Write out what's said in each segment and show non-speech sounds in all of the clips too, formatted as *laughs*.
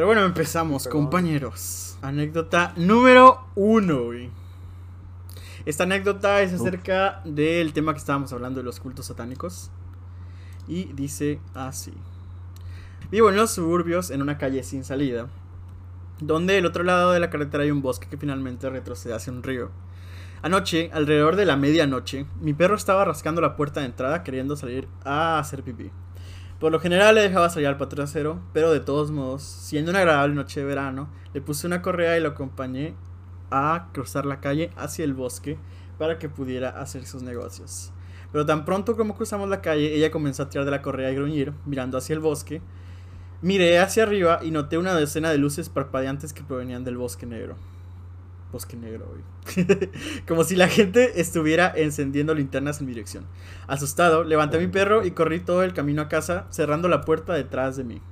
Pero bueno, empezamos, compañeros. Anécdota número uno, güey. Esta anécdota es acerca del tema que estábamos hablando de los cultos satánicos. Y dice así. Vivo en los suburbios, en una calle sin salida, donde el otro lado de la carretera hay un bosque que finalmente retrocede hacia un río. Anoche, alrededor de la medianoche, mi perro estaba rascando la puerta de entrada queriendo salir a hacer pipí. Por lo general le dejaba salir al patio pero de todos modos, siendo una agradable noche de verano, le puse una correa y lo acompañé a cruzar la calle hacia el bosque para que pudiera hacer sus negocios. Pero tan pronto como cruzamos la calle, ella comenzó a tirar de la correa y gruñir, mirando hacia el bosque. Miré hacia arriba y noté una decena de luces parpadeantes que provenían del bosque negro. Bosque negro, güey. *laughs* como si la gente estuviera encendiendo linternas en mi dirección. Asustado, levanté a mi perro y corrí todo el camino a casa, cerrando la puerta detrás de mí.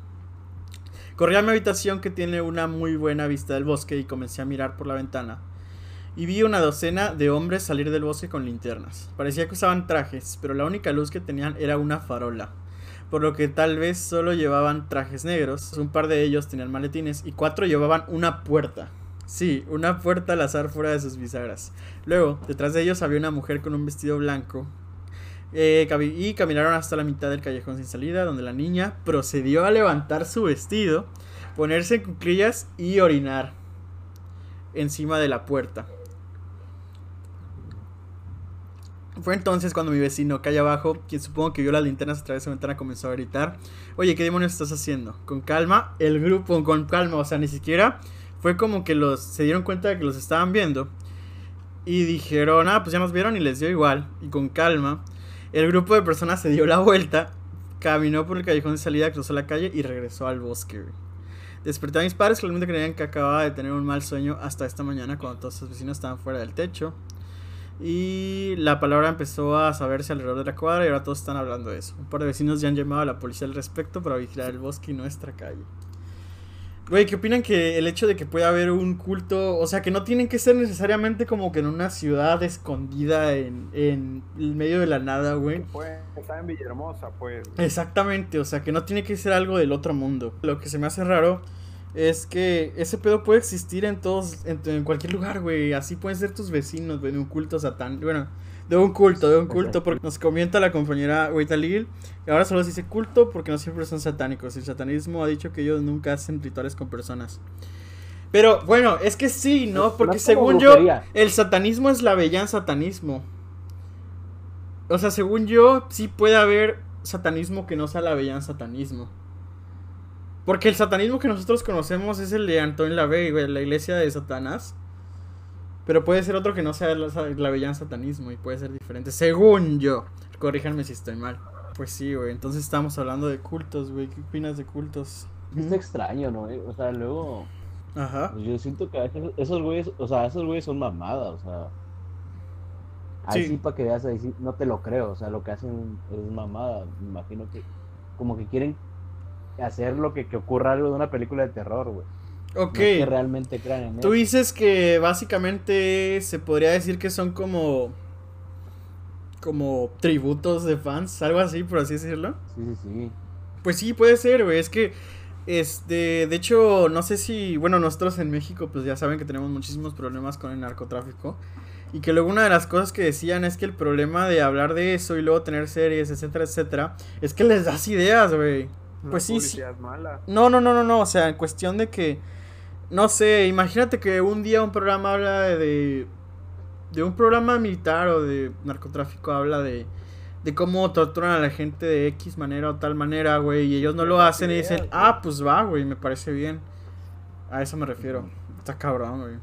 Corrí a mi habitación que tiene una muy buena vista del bosque y comencé a mirar por la ventana. Y vi una docena de hombres salir del bosque con linternas. Parecía que usaban trajes, pero la única luz que tenían era una farola. Por lo que tal vez solo llevaban trajes negros. Un par de ellos tenían maletines y cuatro llevaban una puerta. Sí, una puerta al azar fuera de sus bisagras. Luego, detrás de ellos había una mujer con un vestido blanco eh, y caminaron hasta la mitad del callejón sin salida, donde la niña procedió a levantar su vestido, ponerse en cuclillas y orinar encima de la puerta. Fue entonces cuando mi vecino, calle abajo, quien supongo que vio las linternas a través de la ventana, comenzó a gritar: Oye, ¿qué demonios estás haciendo? Con calma, el grupo, con calma, o sea, ni siquiera fue como que los se dieron cuenta de que los estaban viendo. Y dijeron, ah, pues ya nos vieron y les dio igual. Y con calma, el grupo de personas se dio la vuelta, caminó por el callejón de salida, cruzó la calle y regresó al bosque. Desperté a mis padres que realmente creían que acababa de tener un mal sueño hasta esta mañana cuando todos sus vecinos estaban fuera del techo. Y la palabra empezó a saberse alrededor de la cuadra y ahora todos están hablando de eso. Un par de vecinos ya han llamado a la policía al respecto para vigilar el bosque y nuestra calle. Güey, ¿qué opinan que el hecho de que pueda haber un culto, o sea, que no tienen que ser necesariamente como que en una ciudad escondida en, en el medio de la nada, güey? Pues, está en Villahermosa, pues. Exactamente, o sea, que no tiene que ser algo del otro mundo. Lo que se me hace raro es que ese pedo puede existir en todos, en, en cualquier lugar, güey. Así pueden ser tus vecinos, güey, de un culto satán. Bueno, de un culto, de un culto, porque nos comenta la compañera Weitalil, que ahora solo se dice culto porque no siempre son satánicos. El satanismo ha dicho que ellos nunca hacen rituales con personas. Pero bueno, es que sí, ¿no? Porque según yo, el satanismo es la bellán satanismo. O sea, según yo, sí puede haber satanismo que no sea la bellán satanismo. Porque el satanismo que nosotros conocemos es el de Antoine Lavey, la iglesia de Satanás. Pero puede ser otro que no sea la, bellán satanismo y puede ser diferente, según yo. Corríjanme si estoy mal. Pues sí, güey. Entonces estamos hablando de cultos, güey. ¿Qué opinas de cultos? Es extraño, ¿no? O sea, luego. Ajá. Pues yo siento que esos güeyes, o sea, esos güeyes son mamadas, o sea. Ahí sí, para que veas, ahí sí, no te lo creo, o sea, lo que hacen es mamada. Me imagino que, como que quieren hacer lo que, que ocurra algo de una película de terror, güey. Ok. que realmente crean en Tú dices que básicamente se podría decir que son como. como tributos de fans, algo así, por así decirlo. Sí, sí, sí. Pues sí, puede ser, güey. Es que. Este, de hecho, no sé si, bueno, nosotros en México pues ya saben que tenemos muchísimos problemas con el narcotráfico y que luego una de las cosas que decían es que el problema de hablar de eso y luego tener series, etcétera, etcétera, es que les das ideas, güey. Pues sí, sí. No, no, no, no, no, o sea, en cuestión de que no sé, imagínate que un día un programa habla de. de un programa militar o de narcotráfico habla de. de cómo torturan a la gente de X manera o tal manera, güey. Y ellos no lo hacen y dicen, ah, pues va, güey, me parece bien. A eso me refiero. Está cabrón, güey.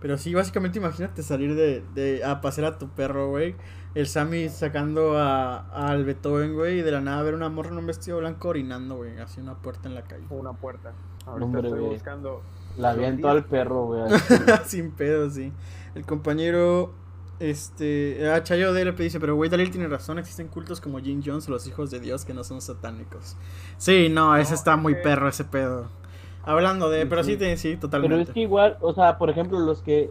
Pero sí, básicamente imagínate salir de, de a pasear a tu perro, güey. El Sammy sacando a, al Beethoven, güey, y de la nada ver una morra en un vestido blanco orinando, güey, hacia una puerta en la calle. Una puerta. Ahorita estoy buscando la aviento al perro, güey. *laughs* Sin pedo, sí. El compañero. Este. Ah, Chayo DLP dice: Pero güey, Dalil tiene razón. Existen cultos como Jim Jones, los hijos de Dios, que no son satánicos. Sí, no, ese está muy perro, ese pedo. Hablando de. Pero sí, sí, totalmente. Pero es que igual, o sea, por ejemplo, los que.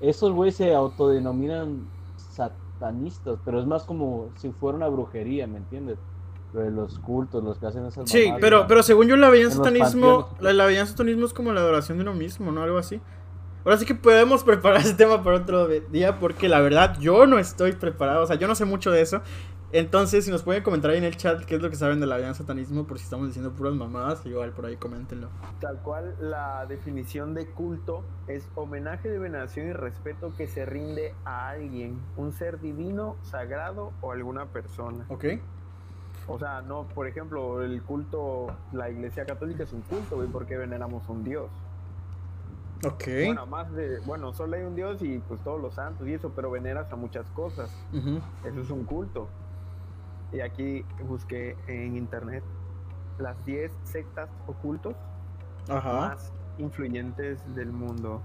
Esos güeyes se autodenominan satanistas, pero es más como si fuera una brujería, ¿me entiendes? De los cultos, los que hacen esas Sí, pero, pero según yo la veían satanismo, la, la veían satanismo es como la adoración de uno mismo, ¿no? Algo así. Ahora sí que podemos *laughs* preparar ese tema para otro día porque la verdad yo no estoy preparado, o sea, yo no sé mucho de eso. Entonces, si nos pueden comentar ahí en el chat qué es lo que saben de la alianza satanismo, por si estamos diciendo puras mamadas, igual por ahí coméntenlo. Tal cual, la definición de culto es homenaje de veneración y respeto que se rinde a alguien, un ser divino, sagrado o alguna persona. Ok. O sea, no, por ejemplo, el culto, la iglesia católica es un culto, güey, porque veneramos un dios. Ok. Bueno, más de, bueno, solo hay un dios y pues todos los santos y eso, pero veneras a muchas cosas. Eso es un culto. Y aquí busqué en internet las 10 sectas ocultos más influyentes del mundo.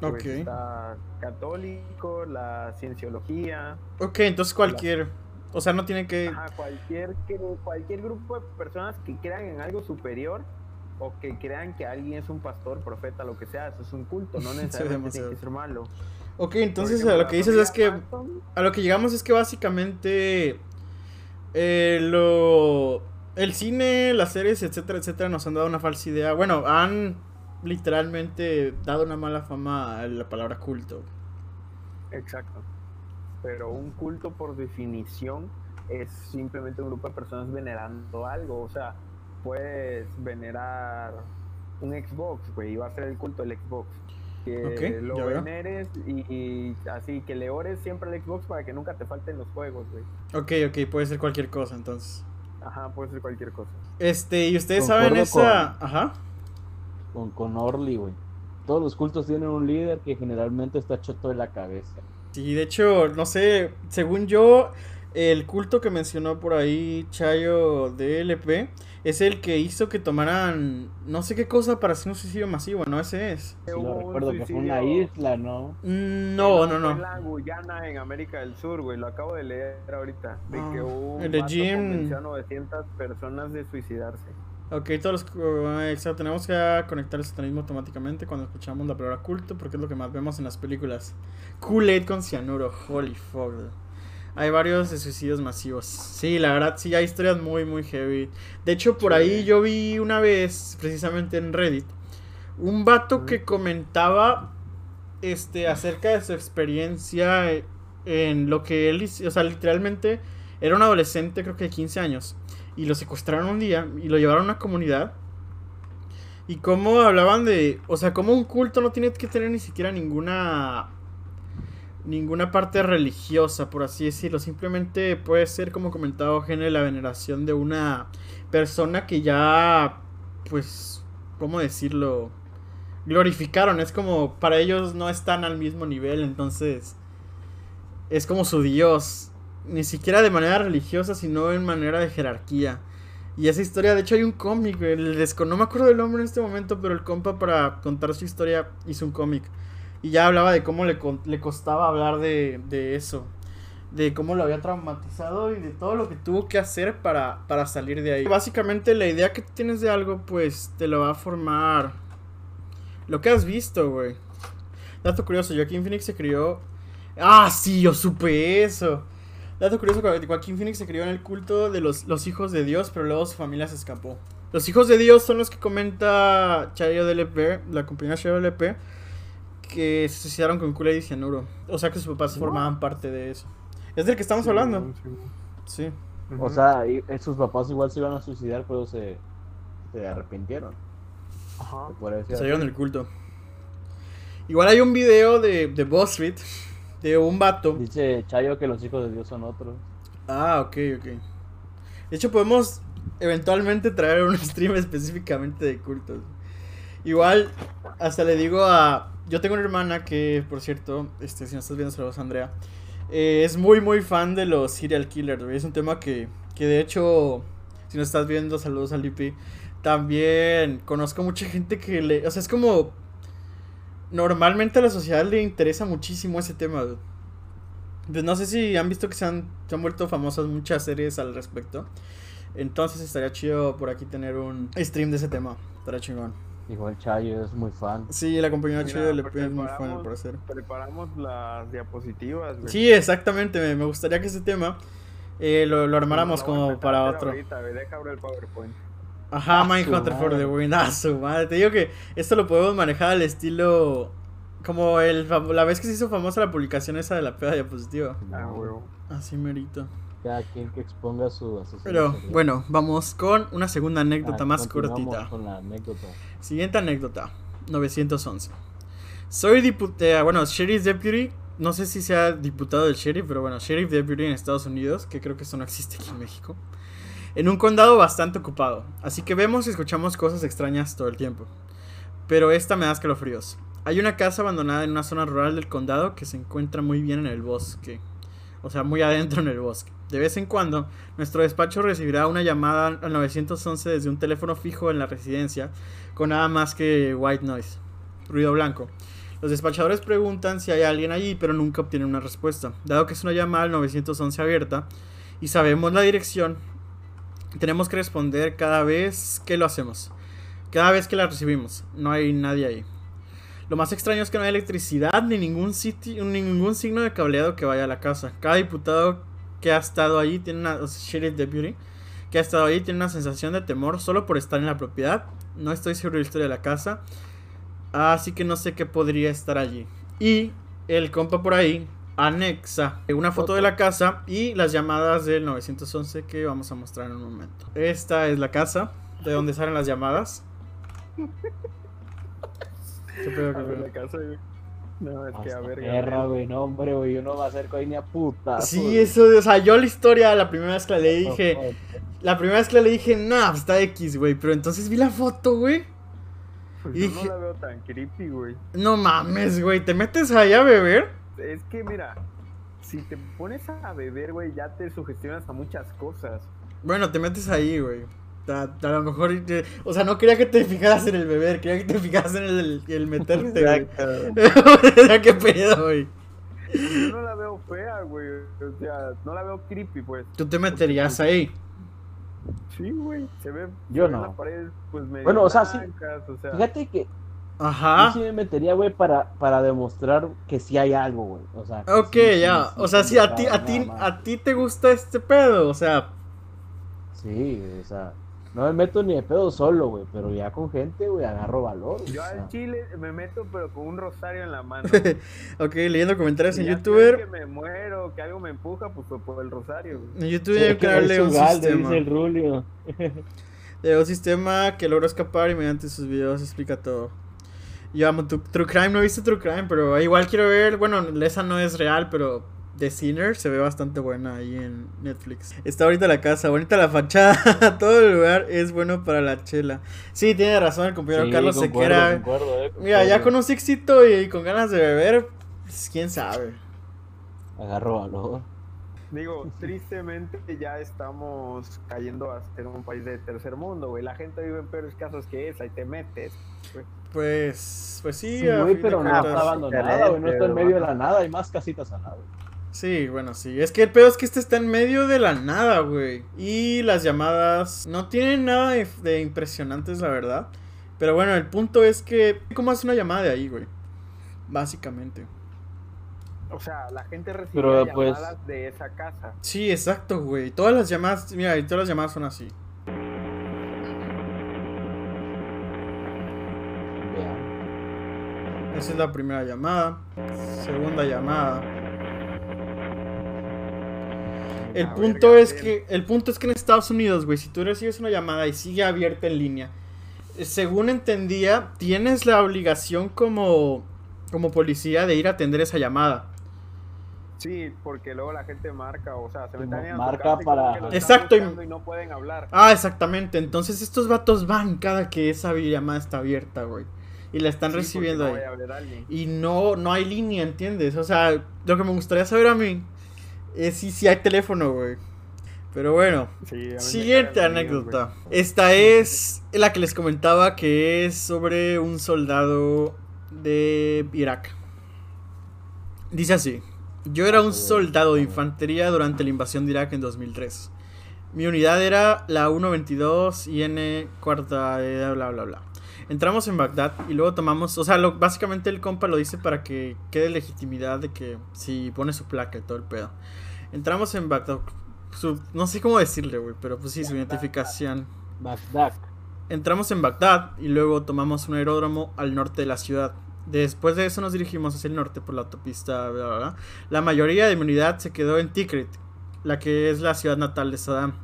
Pues ok. está católico, la cienciología. Ok, entonces cualquier. O sea, no tiene que. Ajá, cualquier, cualquier grupo de personas que crean en algo superior o que crean que alguien es un pastor, profeta, lo que sea, eso es un culto, no *laughs* necesariamente tiene que ser malo. Ok, entonces a lo que dices es que. A lo que llegamos es que básicamente. Eh, lo. El cine, las series, etcétera, etcétera, nos han dado una falsa idea. Bueno, han literalmente dado una mala fama a la palabra culto. Exacto. Pero un culto por definición es simplemente un grupo de personas venerando algo. O sea, puedes venerar un Xbox, güey, y va a ser el culto del Xbox. Que lo veneres y, así, que le ores siempre al Xbox para que nunca te falten los juegos, güey. Ok, ok, puede ser cualquier cosa entonces. Ajá, puede ser cualquier cosa. Este, y ustedes saben esa. Ajá. Con, con Orly, güey. Todos los cultos tienen un líder que generalmente está choto de la cabeza. Sí, de hecho, no sé, según yo, el culto que mencionó por ahí Chayo de LP es el que hizo que tomaran no sé qué cosa para hacer un suicidio masivo, ¿no? Ese es. Sí, lo recuerdo que fue una isla, ¿no? Mm, no, no, no. En la Guyana, en América del Sur, güey, lo acabo de leer ahorita. De que ah, hubo el de Jim... 900 personas de suicidarse. Ok, todos los, exacto, tenemos que conectar el satanismo automáticamente cuando escuchamos la palabra culto, porque es lo que más vemos en las películas. Kool-Aid con cianuro, holy fuck. Hay varios de suicidios masivos. Sí, la verdad, sí, hay historias muy, muy heavy. De hecho, por ahí yo vi una vez, precisamente en Reddit, un vato que comentaba este, acerca de su experiencia en lo que él, o sea, literalmente era un adolescente, creo que de 15 años y lo secuestraron un día y lo llevaron a una comunidad. Y cómo hablaban de, o sea, como un culto no tiene que tener ni siquiera ninguna ninguna parte religiosa, por así decirlo. Simplemente puede ser, como comentaba Eugenio, la veneración de una persona que ya, pues, ¿cómo decirlo? Glorificaron. Es como, para ellos no están al mismo nivel, entonces es como su Dios ni siquiera de manera religiosa, sino en manera de jerarquía. Y esa historia, de hecho hay un cómic, no me acuerdo del nombre en este momento, pero el compa para contar su historia hizo un cómic. Y ya hablaba de cómo le, le costaba hablar de, de, eso. De cómo lo había traumatizado y de todo lo que tuvo que hacer para, para salir de ahí. Básicamente la idea que tienes de algo, pues te lo va a formar lo que has visto, güey. Dato curioso, Joaquín Phoenix se crió... Ah, sí, yo supe eso. Dato curioso, Joaquín Phoenix se crió en el culto de los, los hijos de Dios, pero luego su familia se escapó. Los hijos de Dios son los que comenta Chayo DLP, la compañía Chayo DLP, que se suicidaron con Kula y Cianuro. O sea que sus papás formaban parte de eso. Es del que estamos hablando. Sí. O sea, sus papás igual se iban a suicidar, pero se, se arrepintieron. Ajá. Se salieron del culto. Igual hay un video de, de Boss Street un vato. Dice Chayo que los hijos de Dios son otros. Ah, ok, ok. De hecho, podemos eventualmente traer un *laughs* stream específicamente de cultos. Igual, hasta le digo a. Yo tengo una hermana que, por cierto, este, si no estás viendo, saludos, Andrea. Eh, es muy, muy fan de los serial killers. Es un tema que, que, de hecho, si no estás viendo, saludos a Lipi. También conozco mucha gente que le. O sea, es como normalmente a la sociedad le interesa muchísimo ese tema. Pues no sé si han visto que se han, se han vuelto famosas muchas series al respecto. Entonces estaría chido por aquí tener un stream de ese tema. Estaría chingón. Igual Chayo es muy fan. Sí, la compañía Chayo le es muy fan al parecer. Preparamos las diapositivas. Sí, exactamente. Me, me, gustaría que ese tema eh, lo, lo armáramos No, no como para otro. ahorita, deja abrir el PowerPoint. Ajá, Ah, Mindhunter for the win. Ah, su madre. Te digo que esto lo podemos manejar al estilo. Como el, la vez que se hizo famosa la publicación esa de la peda diapositiva. Ah, huevo. Así merito. Cada quien que exponga su asesino. Pero bueno, vamos con una segunda anécdota Ah, más cortita. Con la anécdota. Siguiente anécdota. 911. Soy diputado, bueno, Sheriff Deputy. No sé si sea diputado del Sheriff, pero bueno, Sheriff Deputy en Estados Unidos, que creo que eso no existe aquí en México. En un condado bastante ocupado. Así que vemos y escuchamos cosas extrañas todo el tiempo. Pero esta me da escalofríos. Hay una casa abandonada en una zona rural del condado que se encuentra muy bien en el bosque. O sea, muy adentro en el bosque. De vez en cuando, nuestro despacho recibirá una llamada al 911 desde un teléfono fijo en la residencia con nada más que white noise, ruido blanco. Los despachadores preguntan si hay alguien allí, pero nunca obtienen una respuesta. Dado que es una llamada al 911 abierta y sabemos la dirección, tenemos que responder cada vez que lo hacemos. Cada vez que la recibimos. No hay nadie ahí. Lo más extraño es que no hay electricidad ni ningún sitio, ni ningún signo de cableado que vaya a la casa. Cada diputado que ha estado allí tiene una que ha estado ahí tiene una sensación de temor solo por estar en la propiedad. No estoy seguro de la historia de la casa, así que no sé qué podría estar allí. Y el compa por ahí anexa una foto de la casa y las llamadas del 911 que vamos a mostrar en un momento. Esta es la casa de donde salen las llamadas. *laughs* ¿Qué pedo, qué A ver, pedo? la casa, güey. No, es que a ver. perra, güey. No, hombre, güey. Yo no me acerco ahí ni a puta. Sí, eso, o sea, yo la historia, la primera vez que la leí dije, la primera vez que la leí dije, nah, pues está X, güey, pero entonces vi la foto, güey. Pues y yo dije- no la veo tan creepy, güey. No mames, güey, ¿te metes ahí a beber? Es que mira, si te pones a beber, güey, ya te sugestionas a muchas cosas. Bueno, te metes ahí, güey. A, a lo mejor, o sea, no quería que te *laughs* fijaras en el beber, quería que te fijaras en el, el meterte, güey. O sea, *laughs* ¿Qué pedo, güey? Yo no la veo fea, güey. O sea, no la veo creepy, pues. Tú te meterías ahí. Sí, güey. Se ve. Yo se no. pues medio Bueno, o sea, sí. blancas, o sea, Fíjate que Ajá. yo sí me metería, güey, para, para demostrar que sí hay algo, güey. O sea, Ok, sí, ya. sí, O sea, sí, si a ti, a ti, a ti te gusta este pedo, o sea, Sí, o sea, no me meto ni de pedo solo, güey, pero ya con gente, güey, agarro valor. Yo o sea. al chile me meto, pero con un rosario en la mano. *laughs* ok, leyendo comentarios Si en ya youtuber. que me muero, que algo me empuja, pues fue por el rosario, güey. En YouTube Sí, hay que darle un Ugalde, sistema. dice el Rulio. *laughs* De un sistema que logra escapar y mediante sus videos explica todo. Yo amo tu- True Crime, no he visto True Crime, pero igual quiero ver, bueno, esa no es real, pero The Sinner se ve bastante buena ahí en Netflix. Está ahorita la casa, bonita la fachada, *laughs* todo el lugar es bueno para la chela. Sí, tiene razón el compañero Sí, Carlos concuerdo, Sequera. concuerdo, eh, Mira, ya con un sixito y con ganas de beber, pues, quién sabe. Agarro valor. Digo, *laughs* tristemente ya estamos cayendo a ser un país de tercer mundo, güey. La gente vive en peores casos que esa y te metes. güey. Pues, pues sí, Sí, a güey, pero no está abandonada, güey, no está en medio de la nada, hay más casitas al lado. Sí, bueno, sí. Es que el pedo es que este está en medio de la nada, güey. Y las llamadas no tienen nada de, de impresionantes, la verdad. Pero bueno, el punto es que... ¿Cómo hace una llamada de ahí, güey? Básicamente. O sea, la gente recibe Pero, pues- llamadas de esa casa. Sí, exacto, güey. Todas las llamadas... Mira, todas las llamadas son así. Esa es la primera llamada. Segunda llamada. El punto es que el punto es que en Estados Unidos, güey, si tú recibes una llamada y sigue abierta en línea, eh, según entendía, tienes la obligación como como policía de ir a atender esa llamada. Sí, porque luego la gente marca, o sea, se meten a su marca casa y como para- Exacto, y- no pueden hablar. Ah, exactamente. Entonces estos vatos van cada que esa llamada está abierta, güey. Y la están Sí, recibiendo no ahí. Y no, no hay línea, ¿entiendes? O sea, lo que me gustaría saber a mí es si, si hay teléfono, güey. Pero bueno, Sí, siguiente anécdota. Esta es la que les comentaba que es sobre un soldado de Irak. Dice así. Yo era un soldado de infantería durante la invasión de Irak en 2003. Mi unidad era la 122 IN cuarta, eh, bla, bla, bla. Entramos en Bagdad y luego tomamos, o sea, lo- básicamente el compa lo dice para que quede legitimidad de que si pone su placa y todo el pedo. Entramos en Bagdad. su, no sé cómo decirle, güey, pero pues sí, su identificación. Bagdad. Entramos en Bagdad y luego tomamos un aeródromo al norte de la ciudad. Después de eso nos dirigimos hacia el norte por la autopista. La mayoría de mi unidad se quedó en Tikrit, la que es la ciudad natal de Saddam.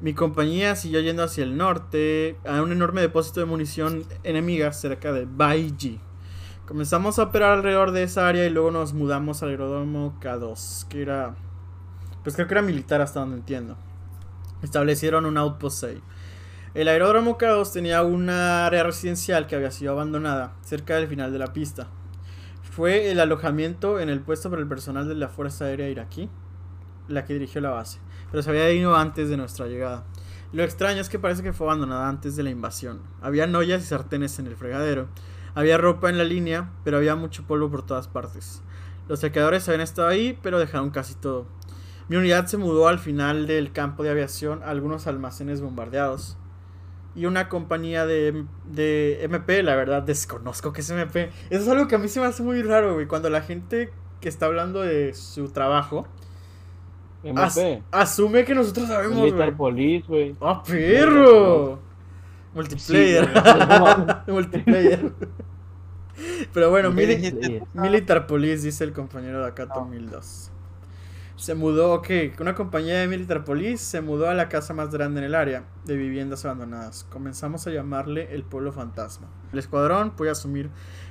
Mi compañía siguió yendo hacia el norte a un enorme depósito de munición enemiga cerca de Baiji. Comenzamos a operar alrededor de esa área y luego nos mudamos al aeródromo K2, que era. Pues creo que era militar hasta donde entiendo. Establecieron un outpost ahí. El aeródromo K2 tenía una área residencial que había sido abandonada cerca del final de la pista. Fue el alojamiento en el puesto para el personal de la Fuerza Aérea Iraquí, la que dirigió la base, pero se había ido antes de nuestra llegada. Lo extraño es que parece que fue abandonada antes de la invasión. Había ollas y sartenes en el fregadero, había ropa en la línea, pero había mucho polvo por todas partes. Los saqueadores habían estado ahí, pero dejaron casi todo. Mi unidad se mudó al final del campo de aviación a algunos almacenes bombardeados y una compañía de, de MP, la verdad desconozco que es MP. Eso es algo que a mí se me hace muy raro, güey, cuando la gente que está hablando de su trabajo as- MP. asume que nosotros sabemos, Militar. Police, güey. ¡Ah, perro! Multiplayer. Sí, *laughs* Multiplayer. Pero bueno. Militar Police, dice el compañero de acá, 2002. Se mudó, ok, una compañía de Militar Police se mudó a la casa más grande en el área de viviendas abandonadas. Comenzamos a llamarle el Pueblo Fantasma. El escuadrón puede asumir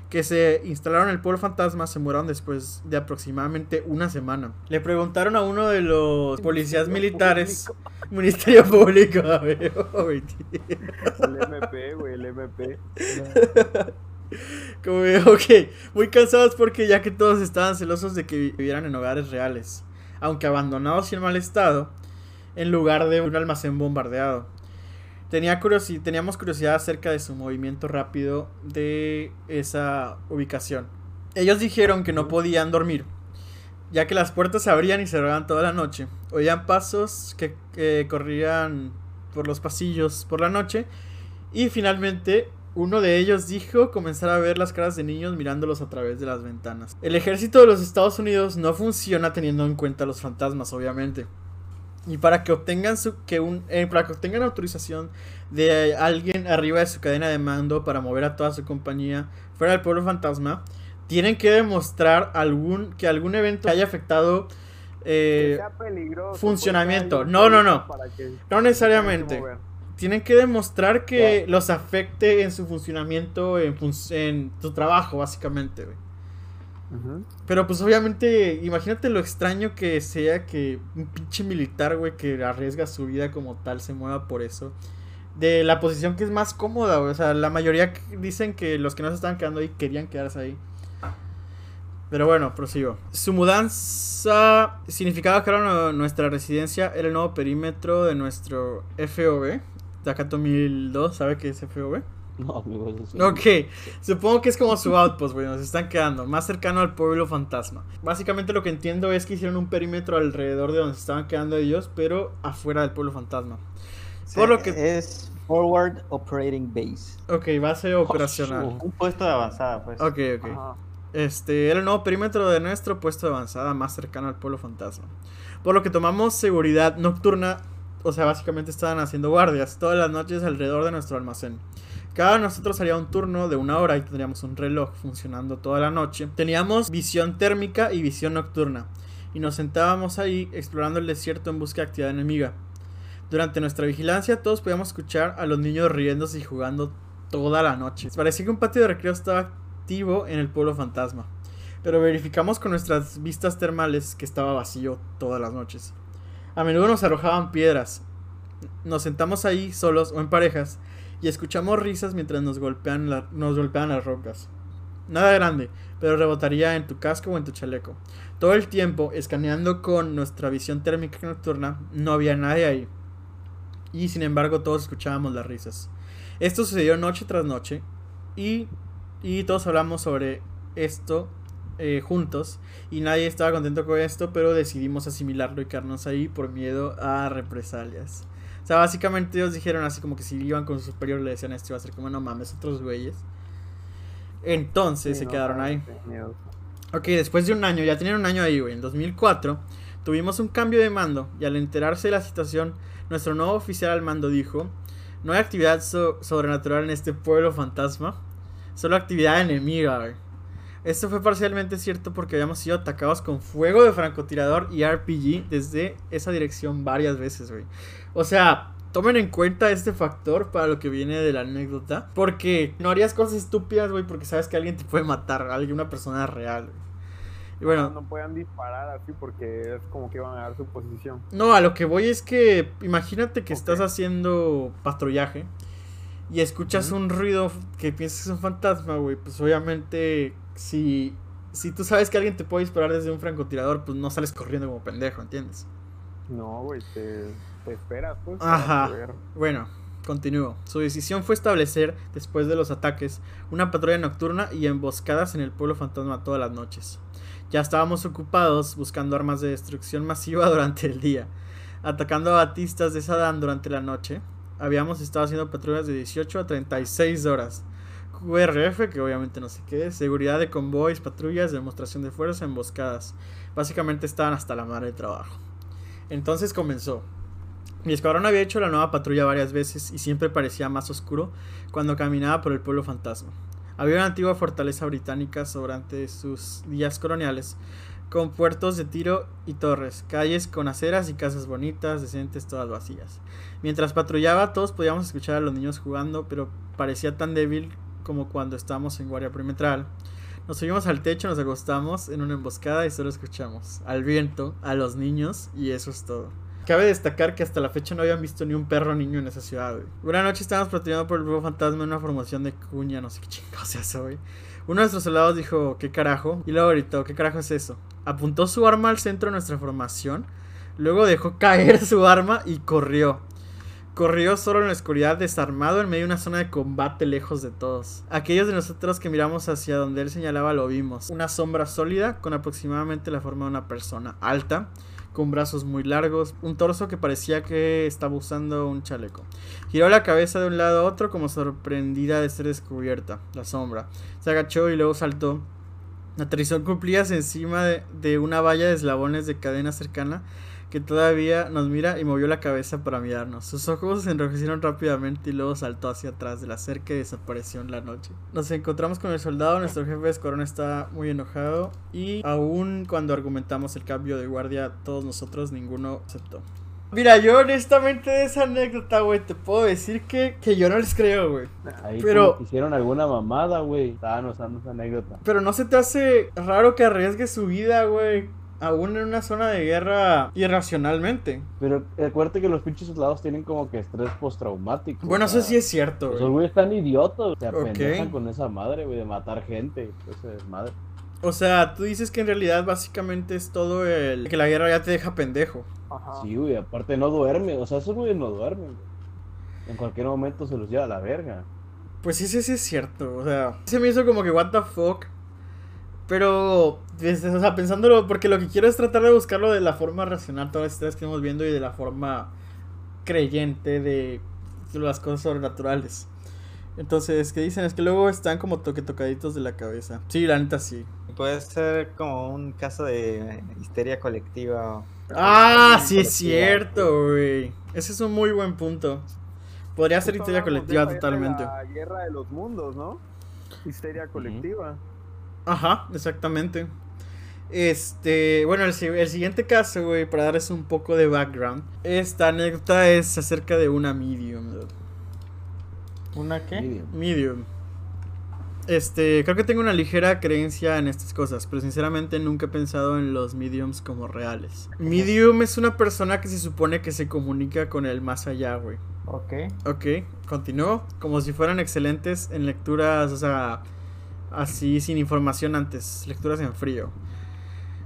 que se instalaron en el Pueblo Fantasma se mudaron después de aproximadamente una semana. Le preguntaron a uno de los policías militares, *laughs* Ministerio Público, a ver. El *laughs* MP, güey, el MP. *laughs* Como ok, muy cansados porque ya que todos estaban celosos de que vivieran en hogares reales, aunque abandonados y en mal estado, en lugar de un almacén bombardeado. Tenía curiosi- teníamos curiosidad acerca de su movimiento rápido de esa ubicación. Ellos dijeron que no podían dormir, ya que las puertas se abrían y cerraban toda la noche. Oían pasos que, que corrían por los pasillos por la noche y finalmente uno de ellos dijo comenzar a ver las caras de niños mirándolos a través de las ventanas. El ejército de los Estados Unidos no funciona teniendo en cuenta los fantasmas, obviamente. Y para que obtengan su que un eh, para que obtengan autorización de alguien arriba de su cadena de mando para mover a toda su compañía fuera del pueblo fantasma, tienen que demostrar algún que algún evento haya afectado eh, peligroso. funcionamiento. No, no, no. no necesariamente. Tienen que demostrar que los afecte en su funcionamiento, en, fun- en tu trabajo, básicamente, güey. Ujú. Pero pues obviamente, imagínate lo extraño que sea que un pinche militar, güey, que arriesga su vida como tal, se mueva por eso. De la posición que es más cómoda, güey. O sea, la mayoría dicen que los que no se estaban quedando ahí querían quedarse ahí. Pero bueno, prosigo. Su mudanza significaba que ahora nu- nuestra residencia era el nuevo perímetro de nuestro FOB. Takato 1002, ¿sabe qué es FOB? No, amigo, eso sí. Ok, supongo que es como su outpost, güey, nos están quedando más cercano al pueblo fantasma. Básicamente lo que entiendo es que hicieron un perímetro alrededor de donde se estaban quedando ellos, pero afuera del pueblo fantasma. Por lo que- Es Forward Operating Base. Ok, base operacional. Un puesto de avanzada, pues. Ok, ok. Ajá. Este era el nuevo perímetro de nuestro puesto de avanzada más cercano al pueblo fantasma. Por lo que tomamos seguridad nocturna, o sea, básicamente estaban haciendo guardias todas las noches alrededor de nuestro almacén. Cada nosotros haría un turno de una hora y tendríamos un reloj funcionando toda la noche. Teníamos visión térmica y visión nocturna. Y nos sentábamos ahí explorando el desierto en busca de actividad enemiga. Durante nuestra vigilancia todos podíamos escuchar a los niños riéndose y jugando toda la noche. Parecía que un patio de recreo estaba activo en el pueblo fantasma. Pero verificamos con nuestras vistas termales que estaba vacío todas las noches. A menudo nos arrojaban piedras. Nos sentamos ahí solos o en parejas y escuchamos risas mientras nos nos golpean las rocas. Nada grande, pero rebotaría en tu casco o en tu chaleco. Todo el tiempo, escaneando con nuestra visión térmica nocturna, no había nadie ahí. Y sin embargo, todos escuchábamos las risas. Esto sucedió noche tras noche y, y todos hablamos sobre esto eh, juntos y nadie estaba contento con esto, pero decidimos asimilarlo y quedarnos ahí por miedo a represalias. O sea, básicamente ellos dijeron así como que si iban con su superior le decían esto iba a ser como no mames, otros güeyes. Entonces Sí, se no, quedaron ahí. Ok, después de un año, ya tenían un año ahí, güey. En 2004 Tuvimos un cambio de mando y al enterarse de la situación, nuestro nuevo oficial al mando dijo, no hay actividad so- sobrenatural en este pueblo fantasma, solo actividad enemiga. güey". Esto fue parcialmente cierto porque habíamos sido atacados con fuego de francotirador y RPG desde esa dirección varias veces, güey. O sea, tomen en cuenta este factor para lo que viene de la anécdota. Porque no harías cosas estúpidas, güey, porque sabes que alguien te puede matar, alguien, una persona real, güey. Y bueno, no puedan disparar así porque es como que van a dar su posición. no, a lo que voy es que imagínate que estás haciendo patrullaje y escuchas un ruido que piensas que es un fantasma, güey. Pues obviamente, si, si tú sabes que alguien te puede disparar desde un francotirador, pues no sales corriendo como pendejo, ¿entiendes? No, güey, te, te esperas, pues. Ajá. Bueno, continúo. Su decisión fue establecer, después de los ataques, una patrulla nocturna y emboscadas en el pueblo fantasma todas las noches. Ya estábamos ocupados buscando armas de destrucción *laughs* masiva durante el día, atacando a batistas de Saddam durante la noche. Habíamos estado haciendo patrullas de 18 a 36 horas. QRF, que obviamente no sé qué seguridad de convoys, patrullas, demostración de fuerza, emboscadas. Básicamente estaban hasta la madre de trabajo. Entonces comenzó. Mi escuadrón había hecho la nueva patrulla varias veces y siempre parecía más oscuro cuando caminaba por el pueblo fantasma. Había una antigua fortaleza británica durante sus días coloniales, con puertos de tiro y torres, calles con aceras y casas bonitas, decentes, todas vacías. Mientras patrullaba, todos podíamos escuchar a los niños jugando, pero parecía tan débil como cuando estábamos en guardia perimetral. Nos subimos al techo, nos acostamos en una emboscada y solo escuchamos al viento, a los niños y eso es todo. Cabe destacar que hasta la fecha no habían visto ni un perro niño en esa ciudad, güey. Una noche estábamos patrullando por el pueblo fantasma en una formación de cuña, no sé qué chingados es eso, güey. Uno de nuestros soldados dijo, ¿qué carajo? Y luego gritó, ¿qué carajo es eso? Apuntó su arma al centro de nuestra formación, luego dejó caer *laughs* su arma y corrió. Corrió solo en la oscuridad, desarmado en medio de una zona de combate lejos de todos. Aquellos de nosotros que miramos hacia donde él señalaba lo vimos. Una sombra sólida con aproximadamente la forma de una persona alta, con brazos muy largos, un torso que parecía que estaba usando un chaleco. Giró la cabeza de un lado a otro como sorprendida de ser descubierta. La sombra. Se agachó y luego saltó. Aterrizó en cumplillas encima de una valla de eslabones de cadena cercana que todavía nos mira y movió la cabeza para mirarnos. Sus ojos se enrojecieron rápidamente y luego saltó hacia atrás de la cerca y desapareció en la noche. Nos encontramos con el soldado, nuestro jefe de escuadrón está muy enojado y aún cuando argumentamos el cambio de guardia, todos nosotros ninguno aceptó. Mira, yo honestamente de esa anécdota, güey, te puedo decir que, que yo no les creo, güey. Ahí Pero- hicieron alguna mamada, güey. Estaban usando esa anécdota. Pero no se te hace raro que arriesgue su vida, güey. Aún en una zona de guerra irracionalmente. Pero acuérdate que los pinches soldados tienen como que estrés postraumático. Bueno, o sea, eso sí es cierto, Esos güey. güeyes están idiotas. Se apendejan con esa madre, güey, de matar gente. Ese desmadre. O sea, tú dices que en realidad básicamente es todo el... Que la guerra ya te deja pendejo. Ajá. Sí, güey, aparte no duerme. O sea, esos güeyes no duermen, güey. En cualquier momento se los lleva a la verga. Pues sí, sí, sí es cierto. O sea, se me hizo como que what the fuck. Pero, desde- o sea, pensándolo, porque lo que quiero es tratar de buscarlo de la forma racional, todas las historias que estamos viendo y de la forma creyente de las cosas sobrenaturales. Entonces, ¿qué dicen? Es que luego están como toque tocaditos de la cabeza. Sí, la neta sí. Puede ser como un caso de histeria colectiva. Ah, sí es cierto, güey. Ese es un muy buen punto. Podría ser de colectiva totalmente. La guerra de los mundos, ¿no? Histeria colectiva. Ajá, exactamente. Este, bueno, el, si- el siguiente caso, güey, para darles un poco de background. Esta anécdota es acerca de una medium. dude. ¿Una qué? Medium. Medium. Este, creo que tengo una ligera creencia en estas cosas, pero sinceramente nunca he pensado en los mediums como reales. Medium es una persona que se supone que se comunica con el más allá, güey. Ok. Ok, continúo. Como si fueran excelentes en lecturas, o sea, así sin información antes, lecturas en frío.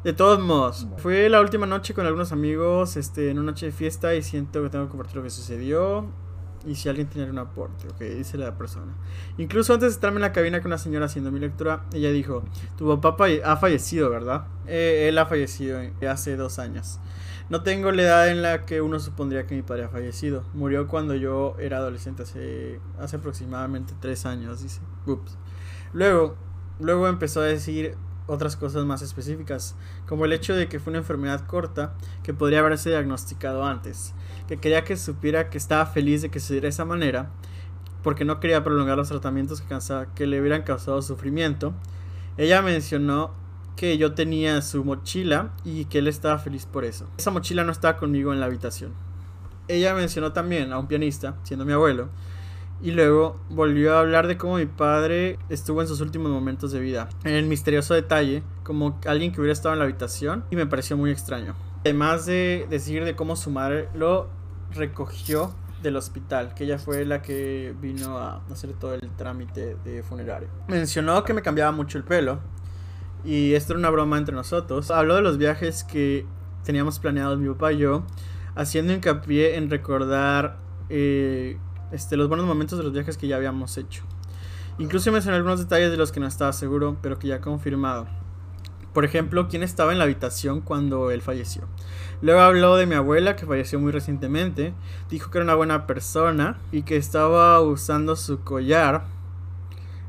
De todos modos, fue la última noche con algunos amigos, este, en una noche de fiesta y siento que tengo que compartir lo que sucedió. Y si alguien tiene un aporte, ok, dice la persona. Incluso antes de estarme en la cabina con una señora haciendo mi lectura, ella dijo, tu papá ha fallecido, ¿verdad? "Eh, él ha fallecido hace dos años. No tengo la edad en la que uno supondría que mi padre ha fallecido. Murió cuando yo era adolescente, hace, hace aproximadamente tres años, dice. Ups. Luego, luego empezó a decir otras cosas más específicas, como el hecho de que fue una enfermedad corta que podría haberse diagnosticado antes, que quería que supiera que estaba feliz de que se diera de esa manera, porque no quería prolongar los tratamientos que, que le hubieran causado sufrimiento. Ella mencionó que yo tenía su mochila y que él estaba feliz por eso. Esa mochila no estaba conmigo en la habitación. Ella mencionó también a un pianista, siendo mi abuelo, y luego volvió a hablar de cómo mi padre estuvo en sus últimos momentos de vida. En el misterioso detalle, como alguien que hubiera estado en la habitación, y me pareció muy extraño. Además de decir de cómo su madre lo recogió del hospital, que ella fue la que vino a hacer todo el trámite de funerario. Mencionó que me cambiaba mucho el pelo, y esto era una broma entre nosotros. Habló de los viajes que teníamos planeados mi papá y yo, haciendo hincapié en recordar eh, este, los buenos momentos de los viajes que ya habíamos hecho. Incluso mencioné algunos detalles de los que no estaba seguro, pero que ya he confirmado. Por ejemplo, quién estaba en la habitación cuando él falleció. Luego habló de mi abuela, que falleció muy recientemente. Dijo que era una buena persona y que estaba usando su collar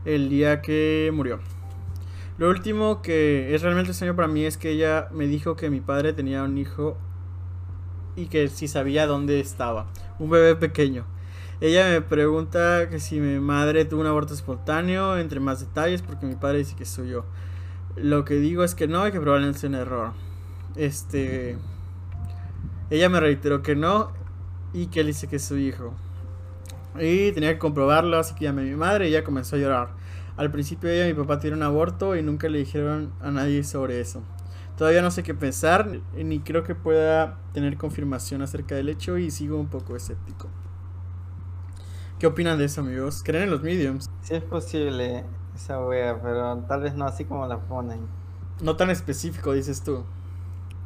el día que murió. Lo último que es realmente extraño para mí es que ella me dijo que mi padre tenía un hijo y que si sabía dónde estaba. Un bebé pequeño. Ella me pregunta que si mi madre tuvo un aborto espontáneo, entre más detalles, porque mi padre dice que soy yo. Lo que digo es que no y que probablemente es un error. Este. Ella me reiteró que no y que él dice que es su hijo. Y tenía que comprobarlo, así que llamé a mi madre y ella comenzó a llorar. Al principio ella y mi papá tuvieron un aborto y nunca le dijeron a nadie sobre eso. Todavía no sé qué pensar, ni creo que pueda tener confirmación acerca del hecho y sigo un poco escéptico. ¿Qué opinan de eso, amigos? ¿Creen en los mediums? Sí es posible esa wea, pero tal vez no así como la ponen. No tan específico, dices tú.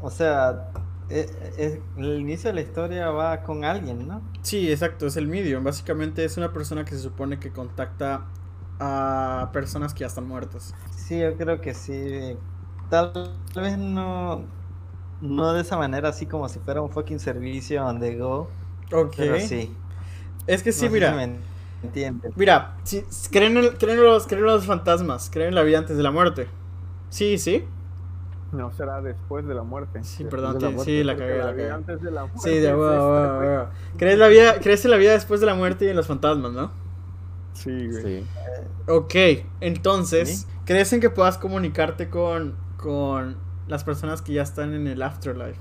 O sea, e- e- el inicio de la historia va con alguien, ¿no? Sí, exacto, es el medium. Básicamente es una persona que se supone que contacta a personas que ya están muertas. Sí, yo creo que sí. Tal vez no, no de esa manera, así como si fuera un fucking servicio on the go. Ok. Pero sí. Es que sí, No mira. si me entiendes. Mira, si, si- creen, en, creen, en los, creen en los fantasmas, creen en la vida antes de la muerte. Sí, sí. No será después de la muerte. Sí, perdón, de la sí, muerte, sí, la cagué, la la vida antes de la muerte. Sí, de huevo, güey. huevo. ¿Crees, la vida, ¿Crees en la vida después de la muerte y en los fantasmas, no? Sí, güey. Sí. Ok, entonces, ¿crees en que puedas comunicarte con, con las personas que ya están en el afterlife?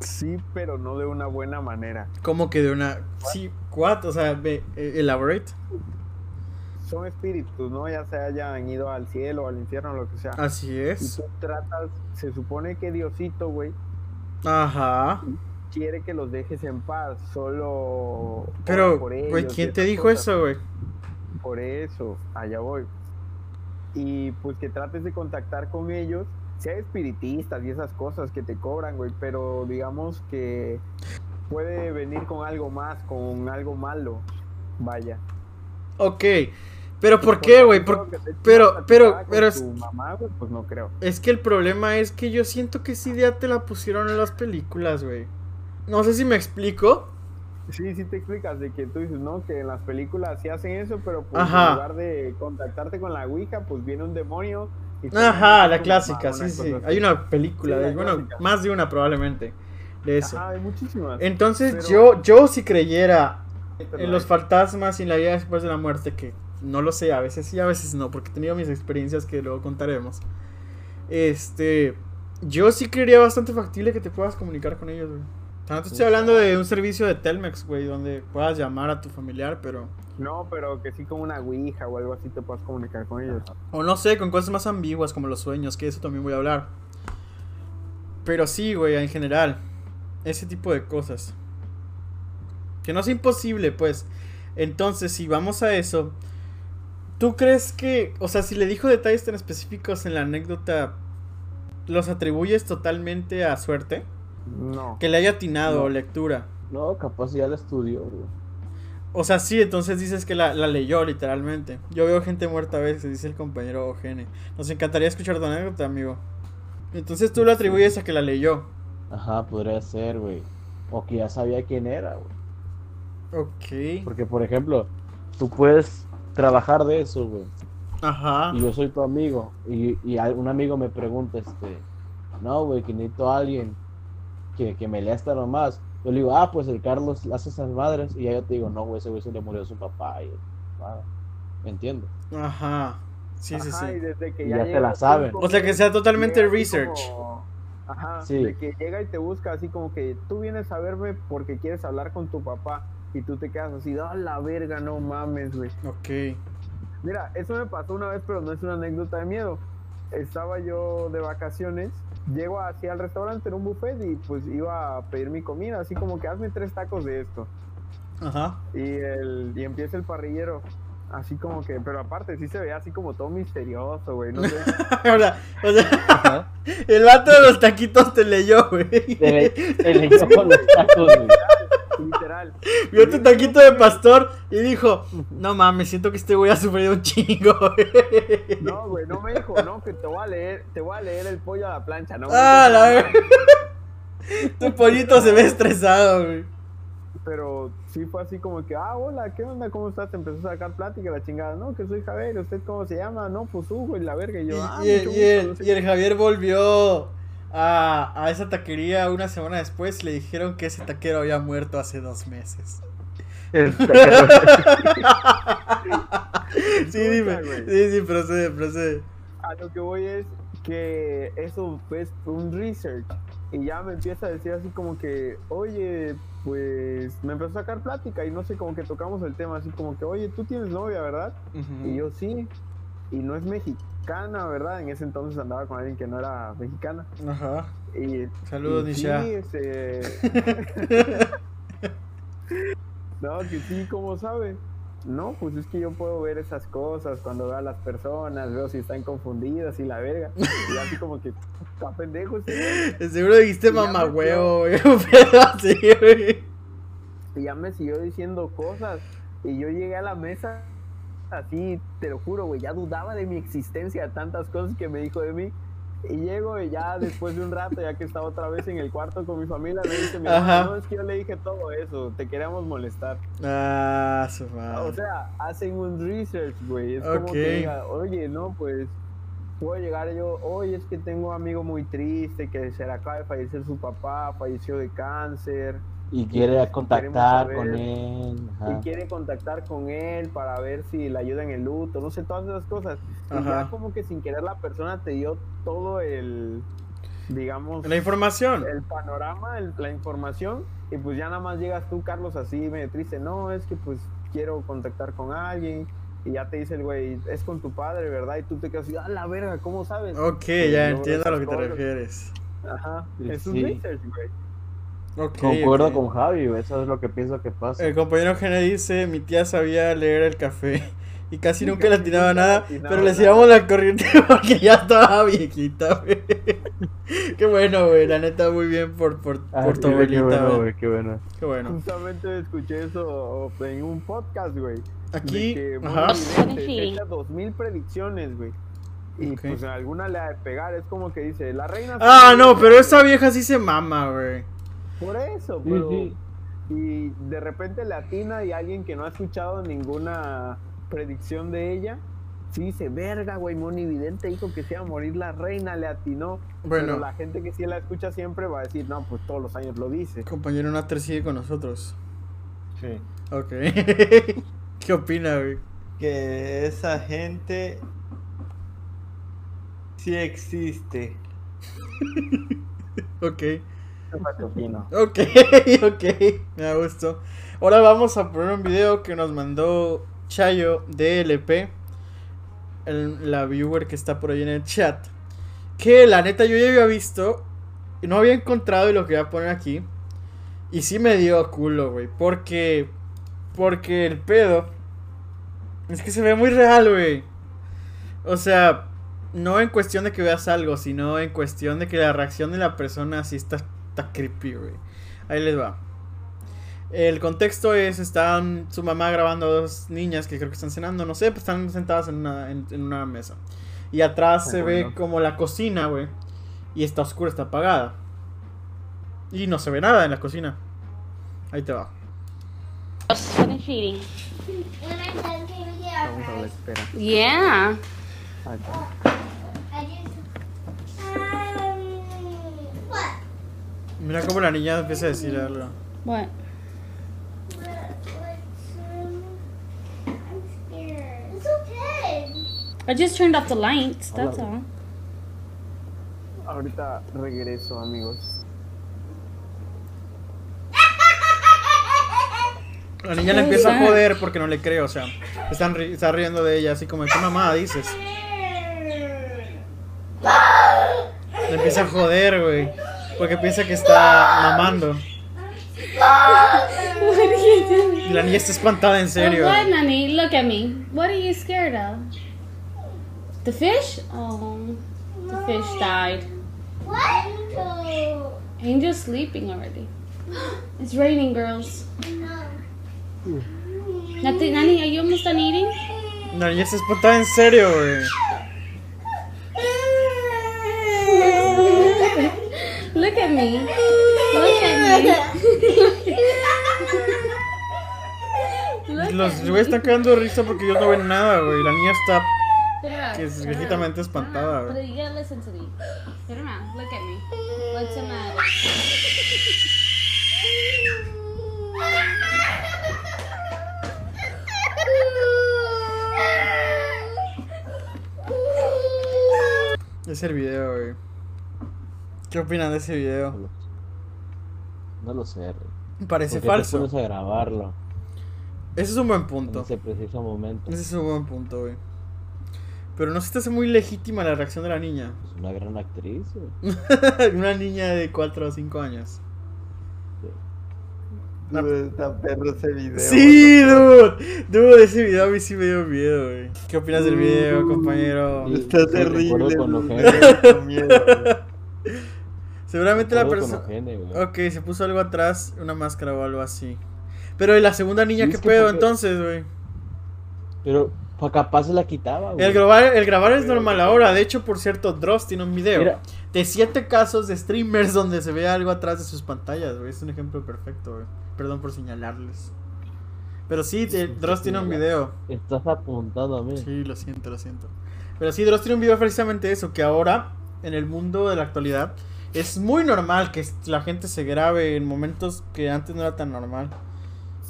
Sí, pero no de una buena manera. Como que de una... Sí, what? O sea, ve, eh, elaborate. Son espíritus, ¿no? Ya se hayan ido al cielo al infierno, lo que sea. Así Y es. tú tratas, se supone que Diosito, güey, Ajá. quiere que los dejes en paz, solo... Pero, güey, y ¿quién te dijo cosas. eso, güey? Por eso, allá voy. Y pues que trates de contactar con ellos, sea espiritistas y esas cosas que te cobran, güey, pero digamos que puede venir con algo más, con algo malo. Vaya. Ok. Pero ¿por qué, güey? Por- pero- pero- pero es- tu mamá, güey, pues no creo. Es que el problema es que yo siento que esa idea te la pusieron en las películas, güey. No sé si me explico. Sí, sí te explicas de que tú dices, no, que en las películas sí hacen eso, pero pues Ajá. en lugar de contactarte con la Ouija, pues viene un demonio. Ajá, la clásica, sí, sí. Hay una película, Sí, de, bueno, clásica. más de una probablemente, de eso. Ajá, hay muchísimas. Entonces Pero- yo, yo si creyera Pero en los fantasmas y en la vida después de la muerte, que no lo sé, a veces sí, a veces no, porque he tenido mis experiencias que luego contaremos. Este, yo sí creería bastante factible que te puedas comunicar con ellos, güey. O sea, no te estoy hablando de un servicio de Telmex, güey, donde puedas llamar a tu familiar, pero... No, pero que sí con una ouija o algo así te puedas comunicar con ellos. O no sé, con cosas más ambiguas como los sueños, que eso también voy a hablar. Pero sí, güey, en general. Ese tipo de cosas. Que no es imposible, pues. Entonces, si vamos a eso, ¿tú crees que, o sea, si le dijo detalles tan específicos en la anécdota, los atribuyes totalmente a suerte? No. Que le haya atinado No. o lectura. No, capaz ya la estudió, güey. O sea, sí, entonces dices que la, la leyó literalmente. Yo veo gente muerta a veces, dice el compañero Gene. Nos encantaría escuchar tu anécdota, amigo. Entonces tú lo atribuyes a que la leyó. Ajá, podría ser, güey. O que ya sabía quién era, güey. Ok. Porque, por ejemplo, tú puedes trabajar de eso, güey. Ajá. y yo soy tu amigo, y, y un amigo me pregunta, este, no, güey, que necesito a alguien que, que me lea esta nomás. Yo le digo, ah, pues el Carlos hace esas madres, y ya yo te digo, no, güey, ese güey se le murió su papá, y ah, ¿me entiendes? Ajá. Sí, sí, Ajá, y sí. desde que Y ya, ya te la saben. O sea, que sea totalmente research. como- Ajá, Sí. de que llega y te busca así como que tú vienes a verme porque quieres hablar con tu papá y tú te quedas así, a la verga, no mames, güey. Ok. Mira, eso me pasó una vez, pero no es una anécdota de miedo. Estaba yo de vacaciones, llego así al restaurante, era un buffet y pues iba a pedir mi comida, así como que hazme tres tacos de esto. Ajá. Y, el, y empieza el parrillero, así como que, pero aparte sí se veía así como todo misterioso, güey, no sé. *laughs* o sea, o sea, *laughs* el vato de los taquitos te leyó, güey. Te, le- te leyó con los tacos, güey. *laughs* literal. *laughs* Vio tu taquito de pastor y dijo, no mames, siento que este güey ha sufrido un chingo, güey. *laughs* No, güey, no me dijo, no, que te voy a leer, te voy a leer el pollo a la plancha, no. Ah, la "No, ver- *laughs* Tu pollito se ve estresado, güey. Pero sí fue así como que, ah, hola, ¿qué onda? ¿Cómo estás? Te empezó a sacar plática la chingada. No, que soy Javier, ¿usted cómo se llama? No, pues Hugo y la verga. Y Y, yo, ah, y- mucho y gusto, el, no sé y el Javier volvió a, a esa taquería una semana después. Le dijeron que ese taquero había muerto hace dos meses. *laughs* Sí, dime. Sí, sí, procede, procede. A lo que voy es que eso es un research. Y ya me empieza a decir así como que, oye, pues me empezó a sacar plática y no sé, como que tocamos el tema así como que, oye, tú tienes novia, ¿verdad? Y yo sí. Y no es mexicana, ¿verdad? En ese entonces andaba con alguien que no era mexicana. Ajá. Y, Saludos, y Nisha. Sí, este... *laughs* no, que sí, ¿cómo sabe? No, pues es que yo puedo ver esas cosas cuando veo a las personas, veo si están confundidas y la verga. Y así como que, está pendejo este güey". Seguro dijiste mamá huevo, *laughs* pedo así. Y ya me siguió diciendo cosas. Y yo llegué a la mesa así, te lo juro, güey, ya dudaba de mi existencia, tantas cosas que me dijo de mí. Y llego y ya después de un rato, ya que estaba otra vez en el cuarto con mi familia, me dice mi hermano, no, es que yo le dije todo eso, te queríamos molestar. Ah, su madre. O sea, hacen un research, güey. Es como que diga, oye, no, pues puedo llegar yo, oye, es que tengo un amigo muy triste que se le acaba de fallecer su papá, falleció de cáncer. Y quiere contactar saber- con él. ajá. y quiere contactar con él para ver si le ayuda en el luto, no sé, todas esas cosas. Y ya como que sin querer la persona te dio todo el, digamos, La información. el panorama, el- la información, y pues ya nada más llegas tú, Carlos, así medio triste, no, es que pues quiero contactar con alguien, y ya te dice el güey, es con tu padre, ¿verdad? Y tú te quedas así, ah, la verga, ¿cómo sabes? Ok, Pues, ya entiendo a lo que te refieres. Ajá, es un Sí. research, güey. Ok, Concuerdo con Javi, eso es lo que pienso que pasa. El compañero Gene dice, mi tía sabía leer el café *laughs* y casi Y nunca le atinaba nada, pero le hacíamos la corriente *laughs* porque ya estaba viejita, *laughs* güey. Qué bueno, güey, la neta muy bien por, por, Ah, por tu qué abuelita, bueno, güey. güey, qué bueno. Qué bueno. Justamente escuché eso en un podcast, güey. Aquí, de que ajá. Mono Vidente se echa 2000 predicciones, güey. Y Ok. pues alguna le ha de pegar, es como que dice, la reina... Ah, no, pero esa vieja sí se mama, güey. Por eso, Sí, pero... sí. Y de repente le atina y alguien que no ha escuchado ninguna predicción de ella, sí dice, verga, güey, Moni Vidente dijo que se iba a morir la reina, le atinó. Bueno. Pero la gente que sí la escucha siempre va a decir, no, pues todos los años lo dice. Compañero Natter sigue con nosotros. Sí. Ok. *laughs* ¿Qué opina, güey? Que esa gente sí existe. *laughs* Ok. *laughs* Ok, *laughs* ok, me da gusto. Ahora vamos a poner un video que nos mandó Chayo de LP, el- la viewer que está por ahí en el chat. Que la neta yo ya había visto, no había encontrado y lo que voy a poner aquí. Y sí me dio culo, güey. Porque, porque el pedo es que se ve muy real, güey. O sea, no en cuestión de que veas algo, sino en cuestión de que la reacción de la persona sí está, está creepy, güey. Ahí les va. El contexto es, están su mamá grabando a dos niñas que creo que están cenando, no sé, pues están sentadas en una, en, en una mesa. Y atrás se ve como la cocina, güey. Y está oscura, está apagada. Y no se ve nada en la cocina. Ahí te va. Finish eating. A la espera. Yeah. Mira cómo la niña empieza a decir algo. What? It's okay. I just turned off the lights. That's all. Ahorita regreso, amigos. La niña le empieza a joder porque no le cree, o sea, están ri- está riendo de ella, así como, ¿qué mamá dices? Le empieza a joder, güey, porque piensa que está mamando. Y la niña está espantada en serio. What, Nani? Look at me. What are you scared of? The fish? Oh, the fish died. What? Angel's sleeping already. It's raining, girls. No. Nati, Nani, are you almost done eating? La niña está espantada en serio, güey. Look at me. Look at me. Look Los güeyes están quedando de risa porque ellos no ven nada, güey. La niña está que es espantada, But güey. you gotta listen to me. Turn around. Look at me. What's the matter? Es el video, güey. ¿Qué opinan de ese video? No lo sé, güey. Parece ¿Por qué falso. te pones a grabarlo Ese es un buen en punto. ese preciso momento? Ese es un buen punto, güey. Pero no se te hace muy legítima la reacción de la niña. Es una gran actriz, güey. *laughs* Una niña de 4 o 5 años. No. Dude, Está perro ese video. Sí, dude. Dude, ese video a mí sí me dio miedo, güey. ¿Qué opinas del video, compañero? Sí. Está Sí, terrible. con *laughs* miedo, güey. Seguramente la persona... Ok, se puso algo atrás, una máscara o algo así. Pero ¿y la segunda niña Sí, qué pedo porque- entonces, güey? Pero pa- capaz se la quitaba, güey. El grabar, el grabar es normal ahora. De hecho, por cierto, Dross tiene un video Mira. de 7 casos de streamers donde se ve algo atrás de sus pantallas, güey. Es un ejemplo perfecto, güey. Perdón por señalarles. Pero sí, te- Dross tiene un video. Estás apuntando a mí. Sí, lo siento, lo siento. Pero sí, Dross tiene un video precisamente eso, que ahora, en el mundo de la actualidad, es muy normal que la gente se grabe en momentos que antes no era tan normal.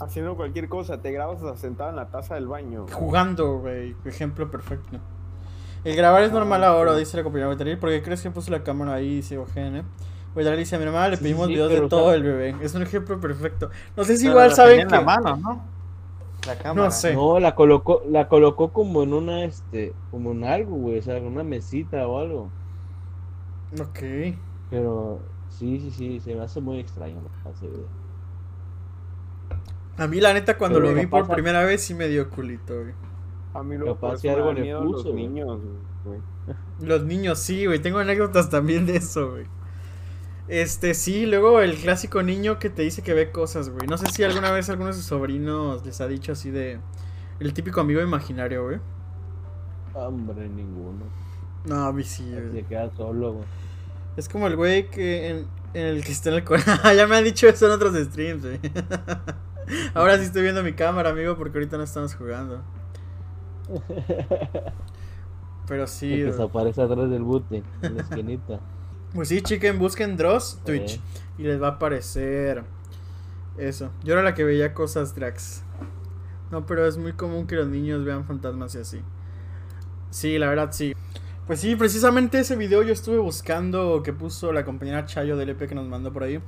Haciendo cualquier cosa, te grabas sentado en la taza del baño. Jugando, güey. Ejemplo perfecto. El grabar es normal Ah, ahora, dice la compañera Betaril. ¿Por qué crees que puso la cámara ahí? Dice Eugenio. Betaril dice, a mi hermana le Sí, pedimos sí, videos de todo sea- el bebé. Es un ejemplo perfecto. No sé si Pero igual saben que... la mano, ¿no? La cámara. No sé. No, la colocó, la colocó como en una, este, como en algo, güey, o sea, en una mesita o algo. Ok. Pero sí, sí, sí, se me hace muy extraño video. A mí la neta cuando Pero lo vi por primera vez sí me dio culito, güey. A mí luego Capaz si algo le puso, los güey. niños, güey. *laughs* Los niños, sí, güey. Tengo anécdotas también de eso, güey. Este, sí, luego el clásico niño que te dice que ve cosas, güey. No sé si alguna vez alguno de sus sobrinos les ha dicho así de... El típico amigo imaginario, güey. Hombre, ninguno. No, a mí sí, güey. Se queda solo, güey. Es como el güey que en, en el que está en el *laughs* ya me han dicho eso en otros streams, güey. *laughs* Ahora sí estoy viendo mi cámara, amigo, porque ahorita no estamos jugando. *laughs* Pero sí, El que se aparece atrás del booty, en la esquinita. Pues sí, chiquen, busquen Dross Twitch y les va a aparecer eso. Yo era la que veía cosas Drax. No, pero es muy común que los niños vean fantasmas y así. Sí, la verdad sí. Pues sí, precisamente ese video yo estuve buscando que puso la compañera Chayo del EP que nos mandó por ahí.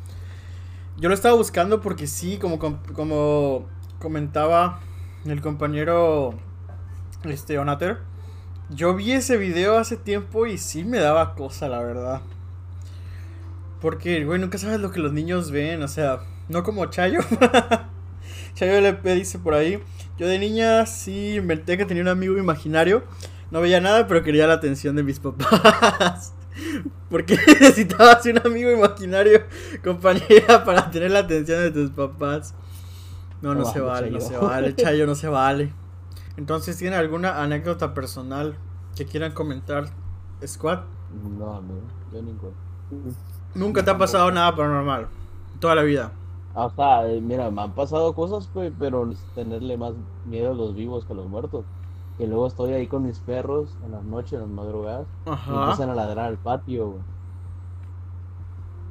Yo lo estaba buscando porque sí, como, com- como comentaba el compañero este Onater. Yo vi ese video hace tiempo y sí me daba cosa, la verdad. Porque, güey, nunca sabes lo que los niños ven, o sea, no como Chayo. *laughs* Chayo LP dice por ahí, yo de niña sí inventé que tenía un amigo imaginario. No veía nada, pero quería la atención de mis papás. *laughs* Porque *laughs* necesitabas un amigo imaginario, *laughs* compañera, para tener la atención de tus papás. No, no No se vale, no se vale, Chayo, no se vale. Entonces, ¿tienen alguna anécdota personal que quieran comentar, Squad? No, amigo, yo ninguno. Nunca te ha pasado nada paranormal. Toda la vida. Ah, O sea, eh, mira, me han pasado cosas, pero tenerle más miedo a los vivos que a los muertos. Que luego estoy ahí con mis perros en las noches, en las madrugadas, y empiezan Ajá. a ladrar al patio, güey.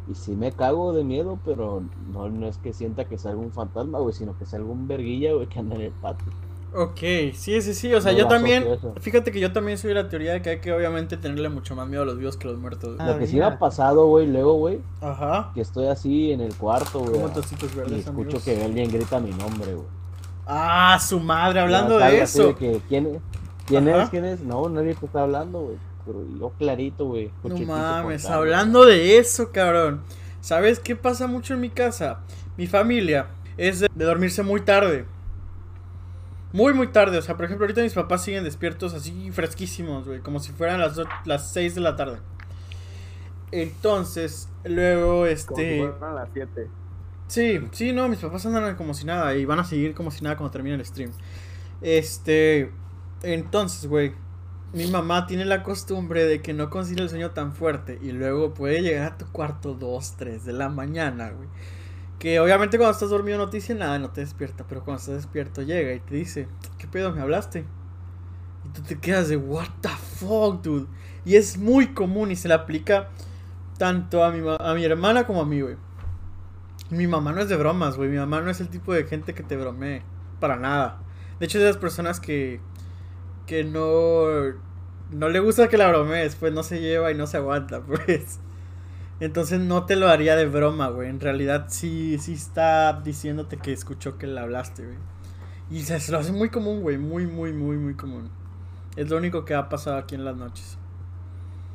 Y sí me cago de miedo, pero no, no es que sienta que salga un fantasma, güey, sino que salga un verguilla, güey, que anda en el patio. Ok, sí, sí, sí. O sea, No yo también. Fíjate que yo también soy de la teoría de que hay que obviamente tenerle mucho más miedo a los vivos que a los muertos. güey. Ah, Lo que sí me ha pasado, güey, luego, güey, Ajá. que estoy así en el cuarto, güey, y escucho amigos. que alguien grita mi nombre, güey. Ah, su madre, hablando de eso. que, ¿Quién, es? ¿Quién es? ¿Quién es? No, nadie te está hablando, güey. Pero yo clarito, güey. No mames, hablando de eso, cabrón. ¿Sabes qué pasa mucho en mi casa? Mi familia es de, de dormirse muy tarde. Muy, muy tarde. O sea, por ejemplo, ahorita mis papás siguen despiertos así fresquísimos, güey. Como si fueran las, do- las 6 de la tarde. Entonces, luego, Como si este... fueran las 7. Sí, sí, no, mis papás andan como si nada y van a seguir como si nada cuando termine el stream. Este, entonces, güey, mi mamá tiene la costumbre de que no consigue el sueño tan fuerte y luego puede llegar a tu cuarto 2, 3 de la mañana, güey. Que obviamente cuando estás dormido no te dice nada, no te despierta, pero cuando estás despierto llega y te dice, ¿qué pedo me hablaste? Y tú te quedas de, what the fuck, dude. Y es muy común y se le aplica tanto a mi, a mi hermana como a mí, güey. Mi mamá no es de bromas, güey. Mi mamá no es el tipo de gente que te bromee. Para nada. De hecho, es de esas personas que. que no. no le gusta que la bromees, pues no se lleva y no se aguanta, *laughs* pues. Entonces no te lo haría de broma, güey. En realidad sí, sí está diciéndote que escuchó que le hablaste, güey. Y se, lo hace muy común, güey. Muy, muy, muy, muy común. Es lo único que ha pasado aquí en las noches.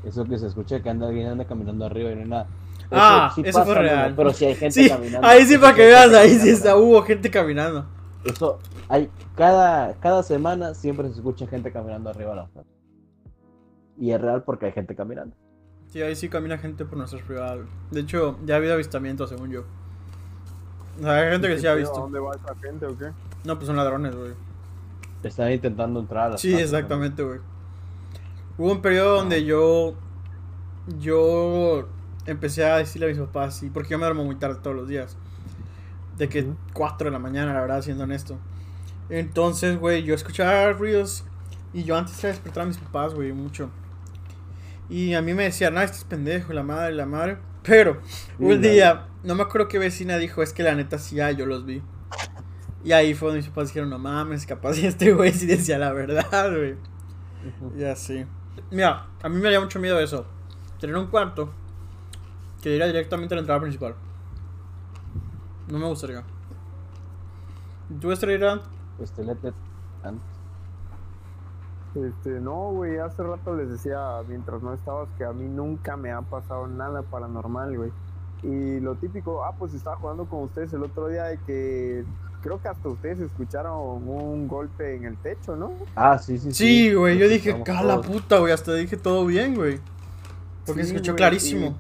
Eso que se escucha que anda alguien anda caminando arriba y no nada. Ah, eso fue pasa, real. Pero si hay gente Sí, caminando. ahí sí para que veas, ahí sí está, hubo gente caminando. Eso, hay, cada, cada semana siempre se escucha gente caminando arriba de la. Y es real porque hay gente caminando. Sí, ahí sí camina gente por nuestras privadas. güey. De hecho, ya ha habido avistamientos, según yo. O sea, hay gente que sí ha ¿A visto. dónde va esa gente o qué? No, pues son ladrones, güey. Están intentando entrar a las Sí, casas, exactamente, güey. Hubo un periodo donde yo. Yo empecé a decirle a mis papás, sí, porque yo me duermo muy tarde todos los días. De que Ujú. 4 de la mañana, la verdad, siendo honesto. Entonces, güey, yo escuchaba ruidos. Y yo antes era despertar a mis papás, güey, mucho. Y a mí me decían, no, este es pendejo, la madre, la madre. Pero, un día, no me acuerdo qué vecina dijo, es que la neta sí, ah, yo los vi. Y ahí fue donde mis papás dijeron, no mames, capaz *laughs* y este güey sí decía la verdad, güey. Y así. Mira, a mí me daría mucho miedo eso. Tener un cuarto que diera directamente a la entrada principal. No me gustaría. ¿Y ¿Tú, Estrella? Este, lete- an- Este, no, güey, hace rato les decía, mientras no estabas, que a mí nunca me ha pasado nada paranormal, güey. Y lo típico, ah, pues estaba jugando con ustedes el otro día de que creo que hasta ustedes escucharon un golpe en el techo, ¿no? Ah, sí, sí, Sí, güey, yo dije, cala puta, güey, hasta dije todo bien, güey. Porque Sí, se escuchó clarísimo.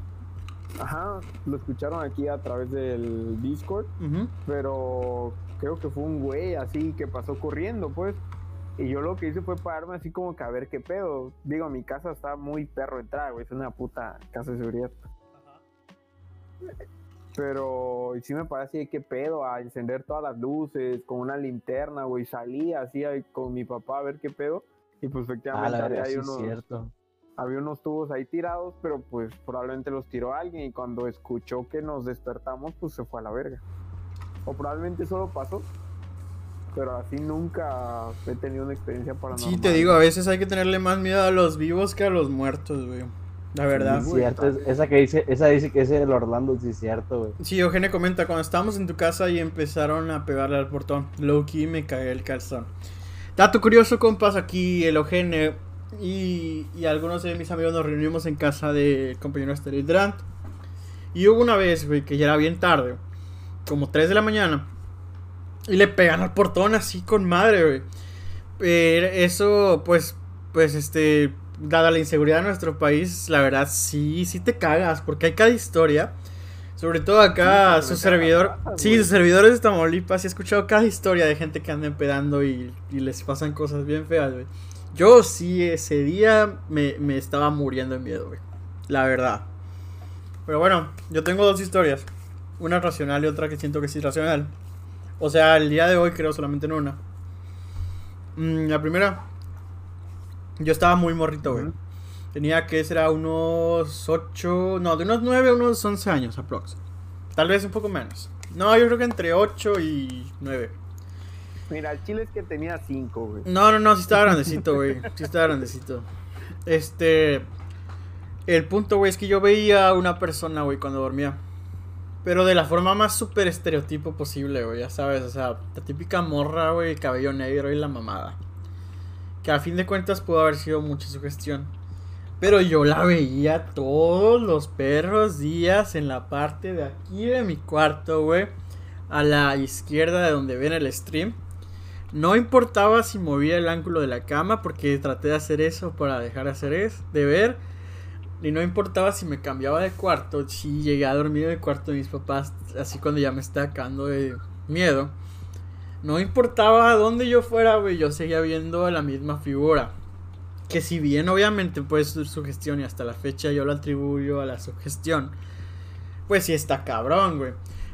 Ajá, lo escucharon aquí a través del Discord, pero creo que fue un güey así que pasó corriendo, pues. Y yo lo que hice fue pararme así como que a ver qué pedo. Digo, mi casa está muy perro de entrada, güey, es una puta casa de seguridad. Pero y sí me parece así de qué pedo, a encender todas las luces con una linterna, güey. Salí así con mi papá a ver qué pedo. Y pues Ah, efectivamente verdad, sí, unos, es cierto. Había unos tubos ahí tirados, pero pues probablemente los tiró alguien. Y cuando escuchó que nos despertamos, pues se fue a la verga. O probablemente solo pasó. Pero así nunca he tenido una experiencia paranormal. Sí, te digo, a veces hay que tenerle más miedo a los vivos que a los muertos, güey. La verdad. Sí, güey, cierto, esa que dice, esa dice que es el Orlando, sí es cierto, güey. Sí, Eugenia comenta, cuando estábamos en tu casa y empezaron a pegarle al portón, Loki me cagué el calzón. Dato curioso, compas, aquí el Eugene y, y algunos de mis amigos nos reunimos en casa del compañero Drant. Y hubo una vez, güey, que ya era bien tarde, como 3 de la mañana, y le pegan al portón así con madre, güey. Pero eso, pues, pues, este, dada la inseguridad de nuestro país, la verdad sí, sí te cagas, porque hay cada historia. Sobre todo acá, Sí, su servidor. Sí, sus servidores de Tamaulipas. Y he escuchado cada historia de gente que anda empedando y, y les pasan cosas bien feas, güey. Yo sí, ese día me, me estaba muriendo de miedo, güey. La verdad. Pero bueno, yo tengo dos historias. Una racional y otra que siento que es irracional. O sea, el día de hoy creo solamente en una. Mm, la primera Yo estaba muy morrito, güey. Tenía que ser unos 8, no, de unos 9 a unos 11 años aprox. Tal vez un poco menos. No, yo creo que entre 8 y 9. Mira, el chile es que tenía cinco, güey. No, no, no, sí estaba grandecito, güey. Sí estaba grandecito. Este. El punto, güey, es que yo veía a una persona, güey, cuando dormía. Pero de la forma más súper estereotipo posible, güey, ya sabes. O sea, la típica morra, güey, cabello negro y la mamada. Que a fin de cuentas pudo haber sido mucha sugestión. Pero yo la veía todos los perros días en la parte de aquí de mi cuarto, güey. A la izquierda de donde ven el stream. No importaba si movía el ángulo de la cama porque traté de hacer eso para dejar de hacer eso, de ver. Y no importaba si me cambiaba de cuarto, si llegué a dormir en el cuarto de mis papás, así cuando ya me estaba cagando de miedo. No importaba a dónde yo fuera, güey, yo seguía viendo la misma figura. Que si bien obviamente puede ser sugestión y hasta la fecha yo lo atribuyo a la sugestión. Pues sí está cabrón, güey.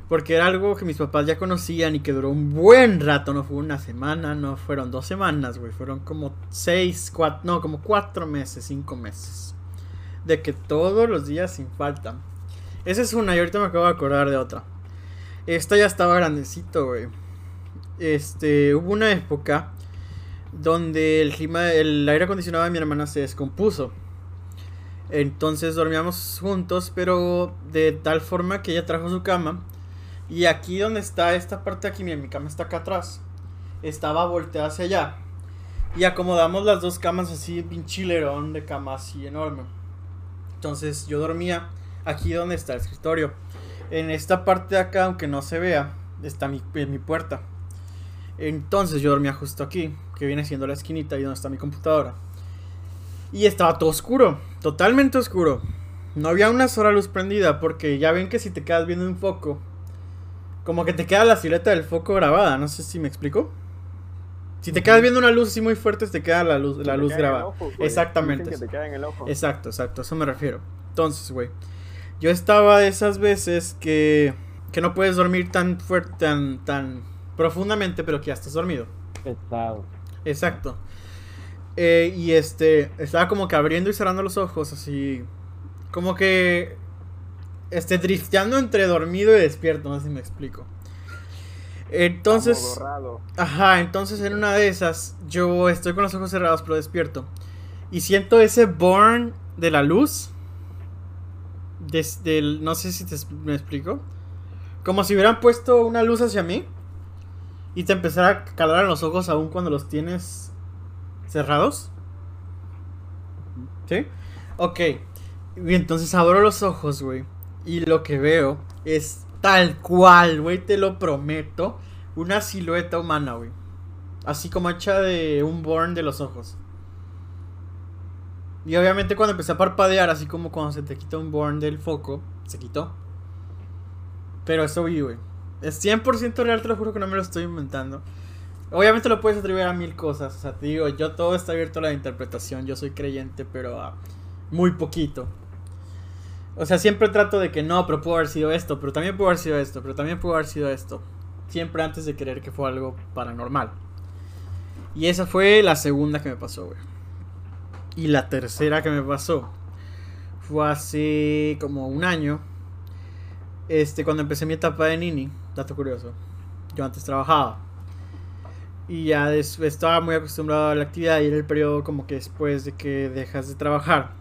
Porque era algo que mis papás ya conocían y que duró un buen rato. No fue una semana, no fueron dos semanas, güey. Fueron como seis, cuatro, no, como cuatro meses, cinco meses. De que todos los días sin falta. Esa es una y ahorita me acabo de acordar de otra. Esta ya estaba grandecito, güey. Este, hubo una época donde el clima, el aire acondicionado de mi hermana se descompuso. Entonces dormíamos juntos, pero de tal forma que ella trajo su cama. Y aquí donde está esta parte aquí, mira, mi cama está acá atrás. Estaba volteada hacia allá. Y acomodamos las dos camas así, pinchilerón de cama así enorme. Entonces yo dormía aquí donde está el escritorio. En esta parte de acá, aunque no se vea, está mi, eh, mi puerta. Entonces yo dormía justo aquí, que viene siendo la esquinita y donde está mi computadora. Y estaba todo oscuro, totalmente oscuro. No había una sola luz prendida, porque ya ven que si te quedas viendo un foco, como que te queda la silueta del foco grabada, no sé si me explico. Si te quedas viendo una luz así muy fuerte, te queda la luz, la Te luz grabada. ojo. Exactamente. Dicen que te queda en el ojo. Exacto, exacto, a eso me refiero. Entonces, güey, yo estaba de esas veces que, que no puedes dormir tan fuerte, tan, tan profundamente, pero que ya estás dormido. Pesado. Exacto. Eh, y este, estaba como que abriendo y cerrando los ojos, así, como que, este, drifteando entre dormido y despierto, no sé si me explico. Entonces... Ajá, entonces en una de esas yo estoy con los ojos cerrados pero despierto y siento ese burn de la luz. Desde el, no sé si te, me explico. Como si hubieran puesto una luz hacia mí y te empezara a calar en los ojos aún cuando los tienes cerrados. ¿Sí? Ok. Y entonces abro los ojos, güey. Y lo que veo es tal cual, güey, te lo prometo. Una silueta humana, güey. Así como hecha de un born de los ojos. Y obviamente cuando empecé a parpadear, así como cuando se te quita un born del foco, se quitó. Pero eso vi, güey. Es 100% real, te lo juro que no me lo estoy inventando. Obviamente lo puedes atribuir a mil cosas. O sea, te digo, yo todo está abierto a la interpretación. Yo soy creyente, pero a muy poquito. O sea, siempre trato de que no, pero pudo haber sido esto, pero también pudo haber sido esto, pero también pudo haber sido esto. Siempre antes de creer que fue algo paranormal. Y esa fue la segunda que me pasó, güey. Y la tercera que me pasó fue hace como un año. Este, cuando empecé mi etapa de Nini, dato curioso. Yo antes trabajaba. Y ya estaba muy acostumbrado a la actividad y era el periodo como que después de que dejas de trabajar.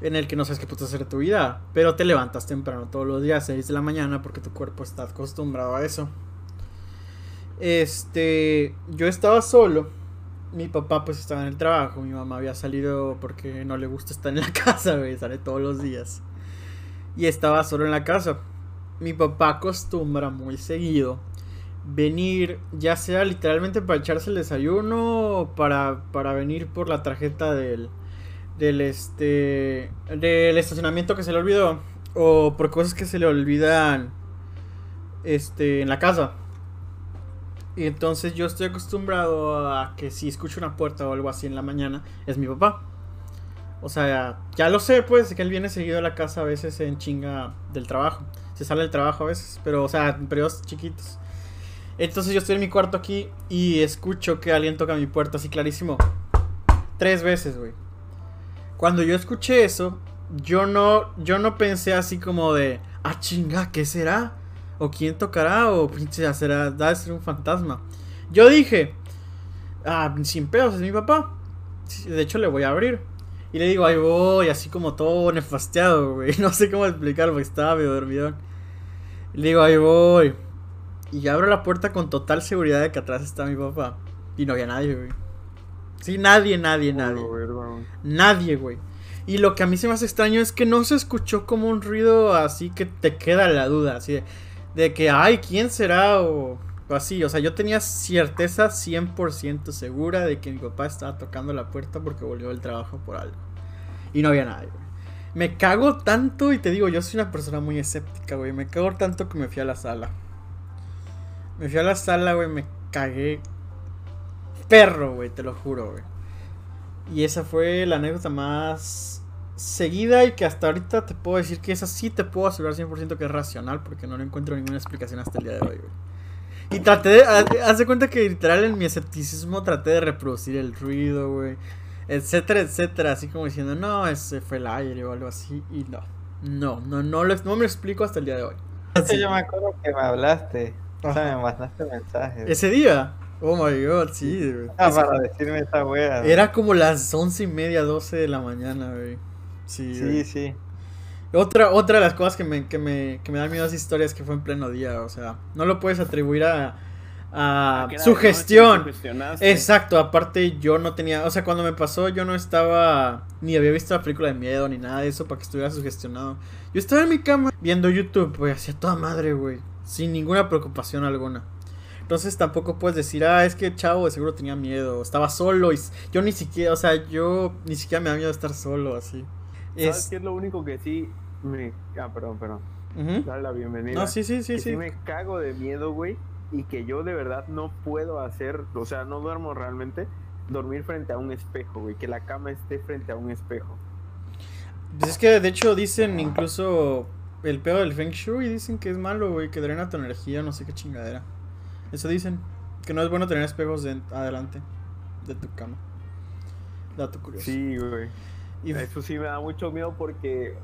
En el que no sabes qué puedes hacer de tu vida. Pero te levantas temprano todos los días, 6 de la mañana, porque tu cuerpo está acostumbrado a eso. Este, yo estaba solo. Mi papá pues estaba en el trabajo. Mi mamá había salido porque no le gusta estar en la *laughs* casa, güey. Sale todos los días. Y estaba solo en la casa. Mi papá acostumbra muy seguido venir, ya sea literalmente para echarse el desayuno o para, para venir por la tarjeta del, del este del estacionamiento que se le olvidó o por cosas que se le olvidan este en la casa. Y entonces yo estoy acostumbrado a que si escucho una puerta o algo así en la mañana, es mi papá. O sea, ya lo sé, pues, que él viene seguido a la casa a veces en chinga del trabajo. Se sale del trabajo a veces, pero, o sea, en periodos chiquitos. Entonces yo estoy en mi cuarto aquí y escucho que alguien toca mi puerta así clarísimo. Tres veces, güey. Cuando yo escuché eso, yo no, yo no pensé así como de, ah, chinga, ¿qué será? ¿O quién tocará? ¿O pinche será, da ser un fantasma? Yo dije, ah, sin pedos, es mi papá. De hecho, le voy a abrir. Y le digo, ahí voy, así como todo nefasteado, güey. *laughs* No sé cómo explicarlo, porque estaba medio dormido. Y le digo, ahí voy. Y abro la puerta con total seguridad de que atrás está mi papá. Y no había nadie, güey. Sí, nadie, nadie, nadie. Nadie, güey. Y lo que a mí se me hace extraño es que no se escuchó como un ruido así que te queda la duda, así de, de que, ay, ¿quién será? O, o así, o sea, yo tenía certeza 100% segura de que mi papá estaba tocando la puerta porque volvió del trabajo por algo. Y no había nadie, güey. Me cago tanto y te digo, yo soy una persona muy escéptica, güey. Me cago tanto que me fui a la sala. Me fui a la sala, güey, me cagué. Perro, güey, te lo juro, güey. Y esa fue la anécdota más seguida y que hasta ahorita te puedo decir que esa sí te puedo asegurar 100% que es racional porque no le encuentro ninguna explicación hasta el día de hoy, güey. Y traté de... haz- de cuenta que literal en mi escepticismo traté de reproducir el ruido, güey. Etcétera, etcétera. Así como diciendo, no, ese fue el aire o algo así. Y no. No, no, no, lo- no me lo explico hasta el día de hoy. Ese yo me acuerdo que me hablaste. O sea, me mandaste mensajes. Ese día. Oh my god, sí, güey. Ah, Es- para decirme esta wea. Era como las once y media, 12 de la mañana, güey. Sí, Sí, güey. sí. Otra, otra de las cosas que me, que me, que me dan miedo a esa historia es que fue en pleno día, o sea, no lo puedes atribuir a, a de su gestión. Exacto, aparte yo no tenía, o sea, cuando me pasó yo no estaba, ni había visto la película de miedo ni nada de eso para que estuviera sugestionado. Yo estaba en mi cama viendo YouTube, güey, hacía toda madre, güey, sin ninguna preocupación alguna. Entonces tampoco puedes decir, ah, es que chavo de seguro tenía miedo, estaba solo y yo ni siquiera, o sea, yo ni siquiera me da miedo estar solo así. ¿Sabes Es... qué es lo único que sí me... Ah, perdón, perdón. Ujú. Dale la bienvenida. No, sí, sí, sí, que sí me cago de miedo, güey. Y que yo de verdad no puedo hacer, o sea, no duermo realmente, dormir frente a un espejo, güey. Que la cama esté frente a un espejo. Pues es que de hecho dicen incluso el pedo del Feng Shui dicen que es malo, güey, que drena tu energía, no sé qué chingadera. Eso dicen, que no es bueno tener espejos de adelante de tu cama. Dato curioso. Sí, güey. Y Eso sí me da mucho miedo porque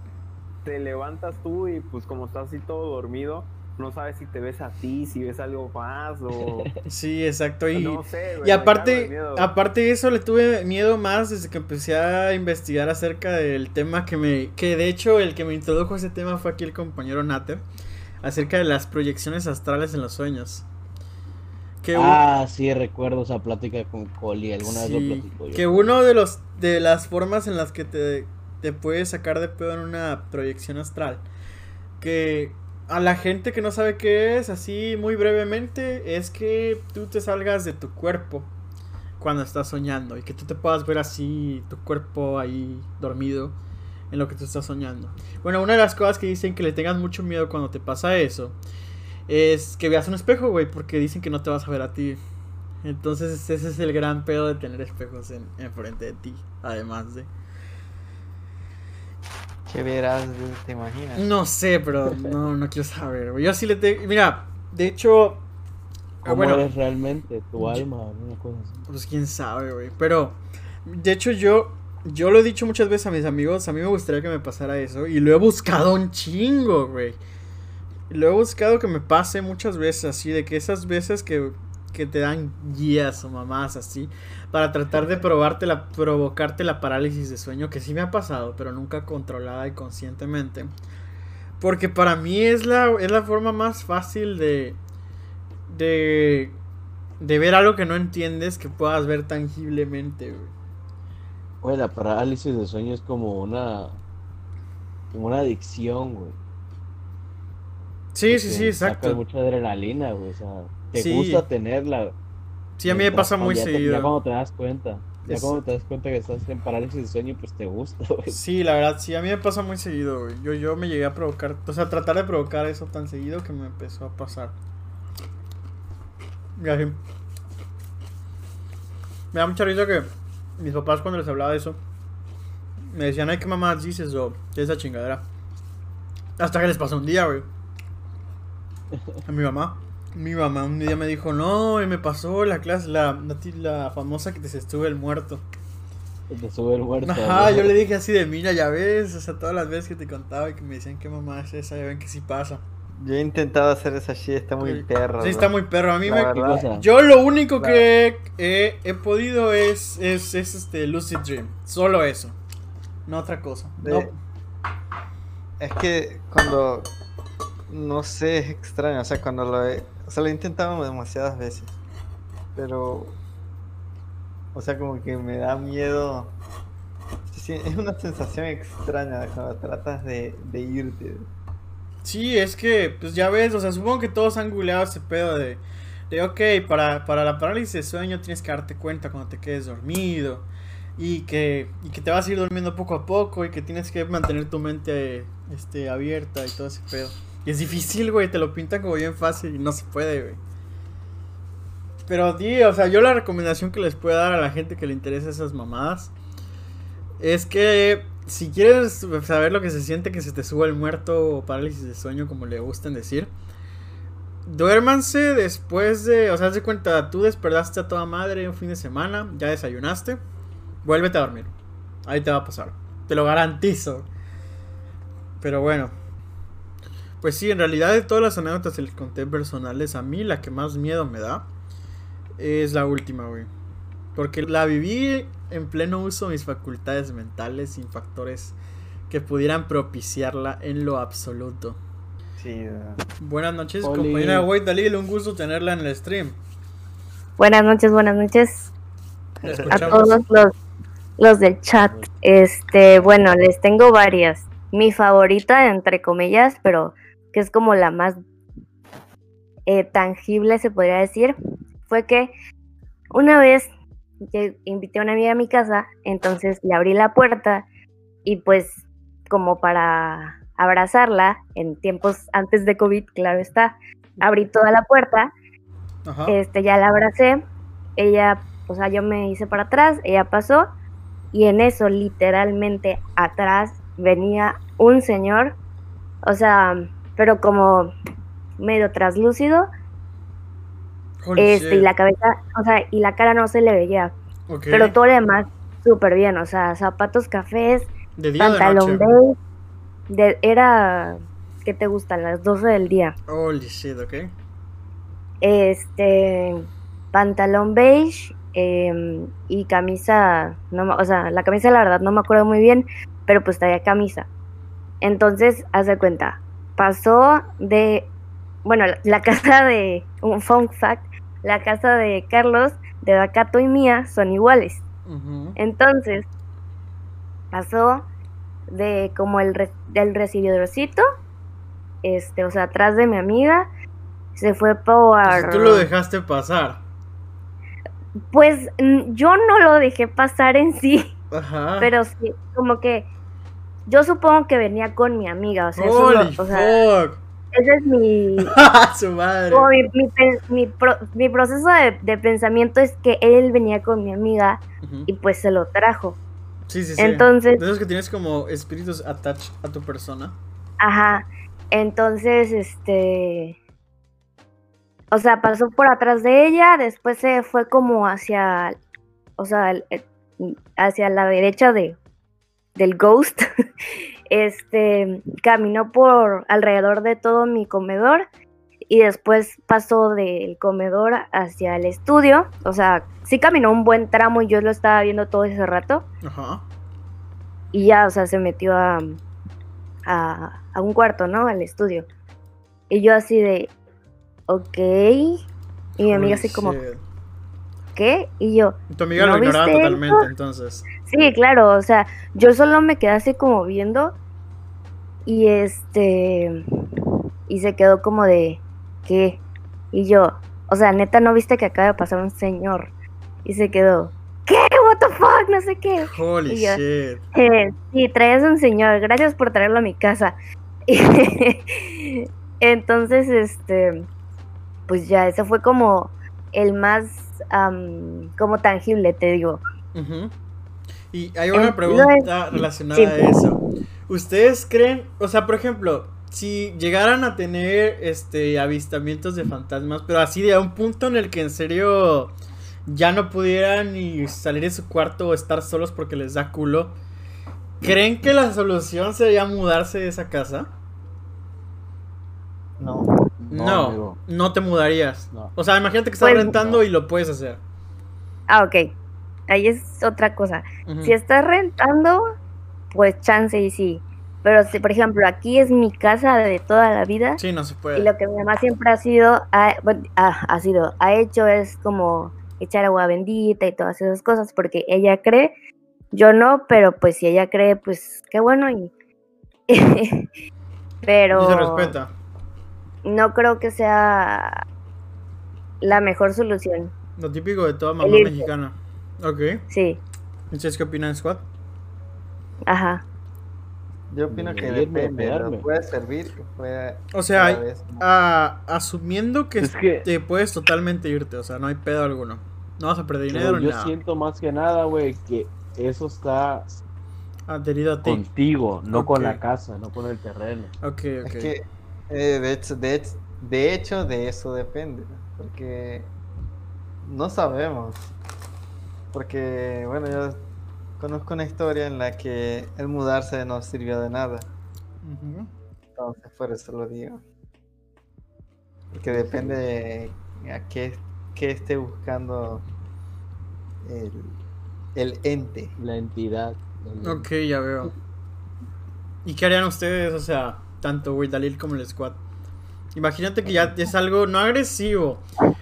te levantas tú y pues como estás así todo dormido, no sabes si te ves a ti, si ves algo más o... *laughs* sí, exacto. Y, no sé, güey. y aparte, miedo. aparte de eso le tuve miedo más desde que empecé a investigar acerca del tema que me, que de hecho el que me introdujo a ese tema fue aquí el compañero Nater, acerca de las proyecciones astrales en los sueños. Que un- Ah, sí, recuerdo esa plática con Coli. Alguna vez lo Sí, platico yo. que uno de los de las formas en las que te, te puedes sacar de pedo en una proyección astral que a la gente que no sabe qué es así muy brevemente es que tú te salgas de tu cuerpo cuando estás soñando y que tú te puedas ver así tu cuerpo ahí dormido en lo que tú estás soñando. Bueno, una de las cosas que dicen que le tengas mucho miedo cuando te pasa eso es que veas un espejo, güey, porque dicen que no te vas a ver a ti. Entonces ese es el gran pedo de tener espejos en, enfrente de ti, además de... ¿Qué verás? ¿Te imaginas? No sé, pero no, no quiero saber, güey. Yo sí le tengo... Mira, de hecho... ¿Cómo bueno, eres realmente? Tu alma, una cosa así. pues quién sabe, güey. Pero, de hecho yo... Yo lo he dicho muchas veces a mis amigos, a mí me gustaría que me pasara eso. Y lo he buscado un chingo, güey. Lo he buscado que me pase muchas veces así, de que esas veces que, que te dan guías o mamás así, para tratar de probarte la, provocarte la parálisis de sueño, que sí me ha pasado, pero nunca controlada y conscientemente. Porque para mí es la, es la forma más fácil de, de, de ver algo que no entiendes que puedas ver tangiblemente, güey. La parálisis de sueño es como una. como una adicción, güey. Sí, sí, sí, exacto. Mucha adrenalina, güey. O sea, te Sí. gusta tenerla. Sí, a mí me pasa muy ya te- seguido. Ya cuando te das cuenta. Ya Es- cuando te das cuenta que estás en parálisis de sueño, pues te gusta, *laughs* güey. Sí, la verdad, sí, a mí me pasa muy seguido, güey. Yo, yo me llegué a provocar, o sea, tratar de provocar eso tan seguido que me empezó a pasar. Me da mucha risa que mis papás cuando les hablaba de eso, me decían, ay, ¿qué mamás dices? O, ¿qué es esa chingadera? Hasta que les pasó un día, güey. A mi mamá. Mi mamá un día me dijo, no, y me pasó la clase, la, la, la famosa que te se estuve el muerto. Se te sube el muerto. Ajá, ¿no? yo le dije así de, mira, ya ves, o sea, todas las veces que te contaba y que me decían que mamá es esa, ya ven que sí pasa. Yo he intentado hacer esa shit, está muy Sí. perro. Sí, bro. está muy perro. A mí La me... ¿Qué verdad. Yo lo único que he, he podido es, es, es este Lucid Dream. Solo eso. No otra cosa. De- No. Es que cuando. No sé, es extraño. O sea, cuando lo he. O sea, lo he intentado demasiadas veces. Pero. O sea, como que me da miedo. Es una sensación extraña cuando tratas de, de irte. Sí, es que, pues ya ves, o sea, supongo que todos han googleado ese pedo de, de ok, para, para la parálisis de sueño tienes que darte cuenta cuando te quedes dormido y que, y que te vas a ir durmiendo poco a poco y que tienes que mantener tu mente este, abierta y todo ese pedo. Y es difícil, güey, te lo pintan como bien fácil y no se puede, güey. Pero, di, o sea, yo la recomendación que les puedo dar a la gente que le interesa esas mamadas es que si quieres saber lo que se siente que se te suba el muerto o parálisis de sueño, como le gusten decir, duérmanse después de, o sea, haz de cuenta, tú despertaste a toda madre un fin de semana, ya desayunaste, vuélvete a dormir. Ahí te va a pasar, te lo garantizo. Pero bueno, pues sí, en realidad de todas las anécdotas que les conté personales, a mí la que más miedo me da es la última, güey. Porque la viví en pleno uso de mis facultades mentales sin factores que pudieran propiciarla en lo absoluto. Sí. Buenas noches, Oli. compañera Wade Dalil, un gusto tenerla en el stream. Buenas noches, buenas noches a todos los, los del chat. Este, bueno, les tengo varias. Mi favorita, entre comillas, pero que es como la más eh, tangible, se podría decir, fue que una vez que invité a una amiga a mi casa, entonces le abrí la puerta y pues como para abrazarla en tiempos antes de COVID, claro está, abrí toda la puerta Ajá. este, ya la abracé, ella, o sea, yo me hice para atrás, ella pasó, y en eso, literalmente, atrás venía un señor, o sea, pero como medio traslúcido, Holy este, y la cabeza, o sea, y la cara no se le veía, pero todo lo demás súper bien, o sea, zapatos cafés, ¿De día pantalón beige, de- era, ¿qué te gustan? Las 12 del día. Holy shit, ok. este pantalón beige em, y camisa, no, me- o sea, la camisa la verdad no me acuerdo muy bien, pero pues traía camisa. Entonces, haz de cuenta, pasó de, bueno, la, casa de, un fun fact, la casa de Carlos, de Dacato y mía son iguales. Entonces, pasó de como el re- del recibidorcito, este, o sea, atrás de mi amiga, se fue por... tú lo dejaste pasar. Pues yo no lo dejé pasar en sí, Ajá. pero sí, como que yo supongo que venía con mi amiga, o sea, eso o sea, ese es mi, *laughs* Su madre. como mi, mi mi pro- mi proceso de, de pensamiento es que él venía con mi amiga y pues se lo trajo. Sí, sí, sí. entonces- De esos que tienes como espíritus attached a tu persona. Ajá. Entonces, este. O sea, pasó por atrás de ella, después se fue como hacia. O sea, hacia la derecha de, del Ghost. *laughs* Este. Caminó por alrededor de todo mi comedor. Y después pasó del comedor hacia el estudio. O sea, sí caminó un buen tramo y yo lo estaba viendo todo ese rato. Ajá. Y ya, o sea, se metió a, a, a un cuarto, ¿no? Al estudio. Y yo así de, ok. Y mi amiga así como, shit. ¿Qué? Y yo, Tu amiga ¿No lo ignoraba viste totalmente, entonces. sí, claro, o sea, yo solo me quedé así como viendo. Y este, y se quedó como de, ¿qué? Y yo, o sea, neta, ¿no viste que acaba de pasar un señor? Y se quedó, ¿qué? ¿What the fuck? No sé qué. Holy Y yo- shit. Eh, sí, traes un señor, gracias por traerlo a mi casa. *laughs* Entonces, este, pues ya, ese fue como el más, am, como tangible, te digo. Y hay una pregunta relacionada sí. a eso. ¿Ustedes creen, o sea, por ejemplo, si llegaran a tener este avistamientos de fantasmas, pero así de a un punto en el que en serio ya no pudieran ni salir de su cuarto o estar solos porque les da culo, ¿creen que la solución sería mudarse de esa casa? No. No, amigo. no te mudarías. No. O sea, imagínate que estás Pues- rentando y lo puedes hacer. Ah, ok. Ahí es otra cosa. Si estás rentando, pues chance y sí. Pero si, por ejemplo, aquí es mi casa de toda la vida Sí, no se y puede. lo que mi mamá siempre ha sido, ha, ha, ha sido, ha hecho es como echar agua bendita y todas esas cosas porque ella cree, yo no, pero pues si ella cree, pues qué bueno y... pero *laughs* Y se respeta. No creo que sea la mejor solución. Lo típico de toda mamá mexicana. Ok. Sí, ¿Y ustedes qué opinan, Squad? ajá. Yo opino que depende, puede servir, puede... O sea, ah, asumiendo que, Es que- te puedes totalmente irte, o sea, no hay pedo alguno. No vas a perder dinero ni yo nada. siento más que nada, güey, que eso está Adherido a ti. contigo, no con la casa, no con el terreno. Ok, ok. Es que, eh, de, hecho, de, hecho, de hecho, de eso depende, porque no sabemos. Porque, bueno, yo conozco una historia en la que el mudarse no sirvió de nada. Entonces, por eso lo digo. Porque depende de a qué, qué esté buscando el, el ente. La entidad. el- Ok, ya veo. ¿Y qué harían ustedes, o sea, tanto Güey Dalil como el Squad? Imagínate que ya es algo no agresivo,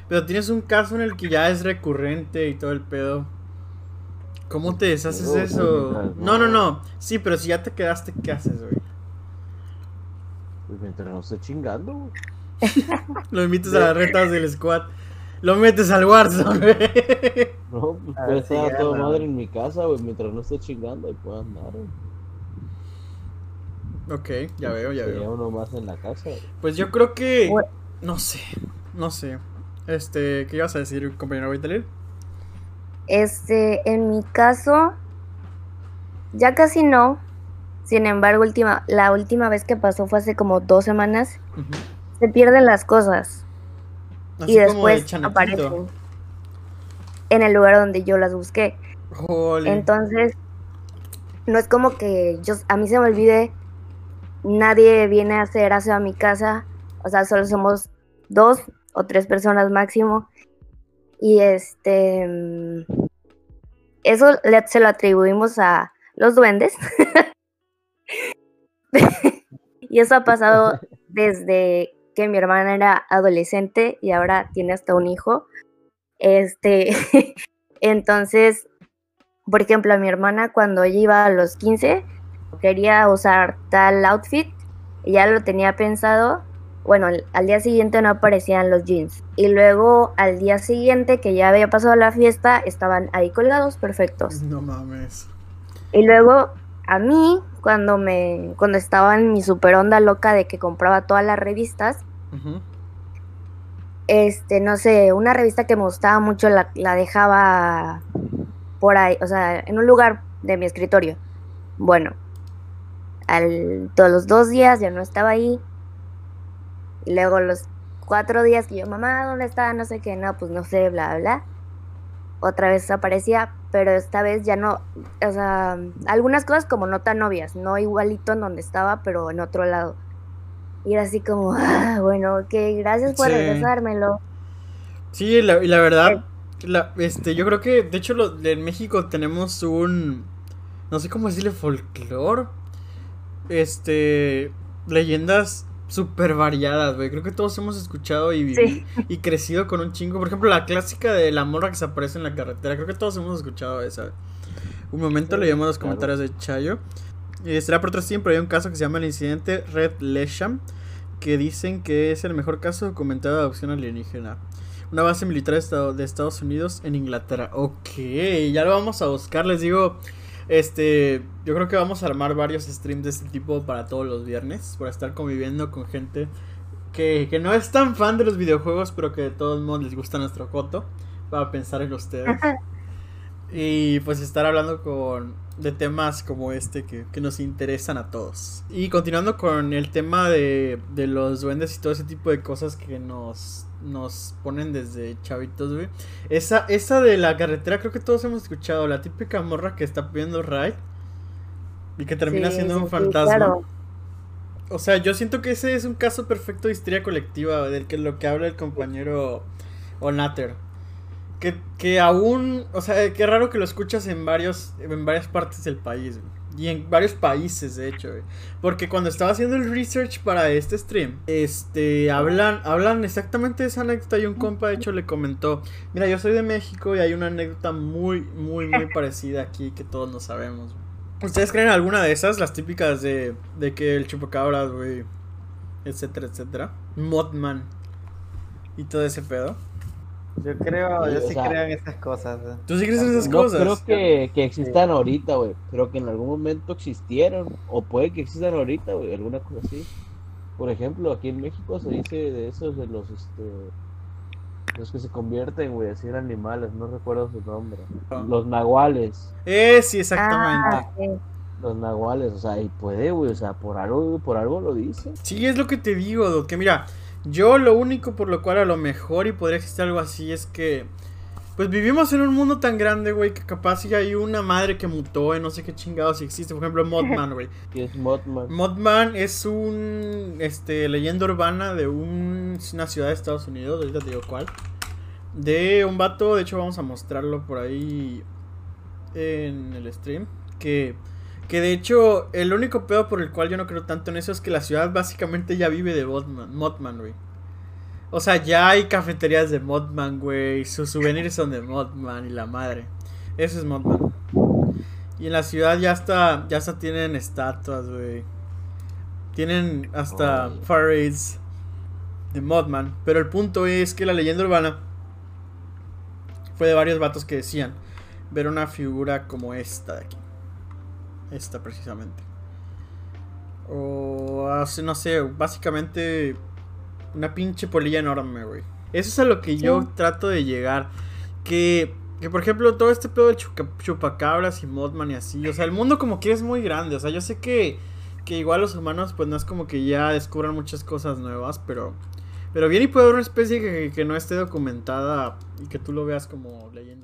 pero tienes un caso en el que ya es recurrente y todo el pedo. ¿Cómo te deshaces de Pero, eso? No, no, no-. Sí, pero si ya te quedaste, ¿qué haces, güey? Pues mientras no esté chingando, güey. Lo invitas a las retas del Squad. Lo metes al Warzone, güey. No, pues puede estar a toda madre en mi casa, güey, mientras no esté chingando, ahí puedo andar, güey. Ok, ya veo, ya Sería veo. uno más en la casa, güey. Pues yo creo que. Bueno. No sé, no sé. Este, ¿qué ibas a decir, compañero Dalil? Este, en mi caso, ya casi no. Sin embargo, última, la última vez que pasó fue hace como dos semanas. Se pierden las cosas Así y después aparecen en el lugar donde yo las busqué. Jole. Entonces, no es como que yo, a mí se me olvide, nadie viene a hacer aseo a mi casa, o sea, solo somos dos o tres personas máximo. Y este, mm, eso se lo atribuimos a los duendes. *laughs* y eso ha pasado desde que mi hermana era adolescente y ahora tiene hasta un hijo. Este, *laughs* entonces, por ejemplo, a mi hermana cuando ella iba a los 15 quería usar tal outfit y ya lo tenía pensado. Bueno, al- día siguiente no aparecían los jeans. Y luego al día siguiente que ya había pasado la fiesta, estaban ahí colgados perfectos. No mames. Y luego a mí, cuando me cuando estaba en mi super onda loca de que compraba todas las revistas, este, no sé, una revista que me gustaba mucho la, la dejaba por ahí, o sea, en un lugar de mi escritorio. Bueno, al, todos los dos días ya no estaba ahí. Y luego los cuatro días que yo, mamá, ¿dónde está? No sé qué, no, pues no sé, bla, bla. Otra vez aparecía, pero esta vez ya no, o sea, algunas cosas como no tan obvias, no igualito en donde estaba, pero en otro lado. Y era así como, *laughs* ah, bueno, ok, gracias por Sí. regresármelo. Sí, la, y la verdad, la- este, yo creo que, de hecho, lo- en México tenemos un, no sé cómo decirle, folclore, este, leyendas súper variadas, güey. Creo que todos hemos escuchado y, Sí. y crecido con un chingo. Por ejemplo, la clásica de la morra que se aparece en la carretera. Creo que todos hemos escuchado esa. Un momento Sí, leíamos los claro. comentarios de Chayo. Eh, será por otro tiempo, hay un caso que se llama el incidente Red Lesham, que dicen que es el mejor caso documentado de adopción alienígena. Una base militar de Estados Unidos en Inglaterra. Ok, ya lo vamos a buscar. Les digo, este, yo creo que vamos a armar varios streams de este tipo para todos los viernes. Para estar conviviendo con gente que, que no es tan fan de los videojuegos, pero que de todos modos les gusta nuestro coto. Para pensar en ustedes. Y pues estar hablando con de temas como este que, que nos interesan a todos. Y continuando con el tema de, de los duendes y todo ese tipo de cosas que nos, nos ponen desde chavitos, güey. Esa, esa de la carretera creo que todos hemos escuchado, la típica morra que está pidiendo ride y que termina Sí, siendo sí, un fantasma. claro. O sea, yo siento que ese es un caso perfecto de histeria colectiva, del que lo que habla el compañero Onater. Que, que aún, o sea, qué raro que lo escuchas en varios, en varias partes del país, güey. Y en varios países, de hecho. Porque cuando estaba haciendo el research para este stream, este, hablan, hablan exactamente de esa anécdota y un compa, de hecho, le comentó, mira, yo soy de México y hay una anécdota muy, muy, muy parecida aquí que todos no sabemos. ¿Ustedes creen alguna de esas? Las típicas de, de que el chupacabras, güey, etcétera, etcétera. Modman y todo ese pedo. Yo creo, Sí, yo o sí sea- creo en esas cosas. ¿eh? ¿Tú sí crees en esas No cosas? creo que, que existan ahorita, güey. Creo que en algún momento existieron. O puede que existan ahorita, güey. Alguna cosa así. Por ejemplo, aquí en México se dice de esos, de los, este... Los que se convierten, güey, así en animales. No recuerdo su nombre. Ah. Los nahuales. Eh, sí, exactamente. Ah, sí. Los nahuales, o sea, y puede, güey. O sea, por algo, por algo lo dice. Sí, es lo que te digo, que mira, yo lo único por lo cual a lo mejor y podría existir algo así es que, pues vivimos en un mundo tan grande, güey, que capaz si hay una madre que mutó en no sé qué chingados existe, por ejemplo, *laughs* Modman, güey. Que es Mothman. Modman es un, este, leyenda urbana de un- una ciudad de Estados Unidos, ahorita te digo cuál, de un vato, de hecho vamos a mostrarlo por ahí en el stream, que, que de hecho el único pedo por el cual yo no creo tanto en eso es que la ciudad básicamente ya vive de Modman, Modman, güey. O sea, ya hay cafeterías de Modman, güey, sus souvenirs son de Modman y la madre. Eso es Modman. Y en la ciudad ya hasta, ya hasta tienen estatuas, güey. Tienen hasta parades de Modman. Pero el punto es que la leyenda urbana fue de varios vatos que decían ver una figura como esta de aquí. Esta precisamente. O hace, no sé, básicamente una pinche polilla enorme, güey. Eso es a lo que yo Sí. trato de llegar. Que, que por ejemplo, todo este pedo de chuca- chupacabras y Modman y así. O sea, el mundo como que es muy grande. O sea, yo sé que, que igual los humanos, pues no es como que ya descubran muchas cosas nuevas, pero. Pero bien y puede haber una especie que, que no esté documentada y que tú lo veas como leyenda urbana.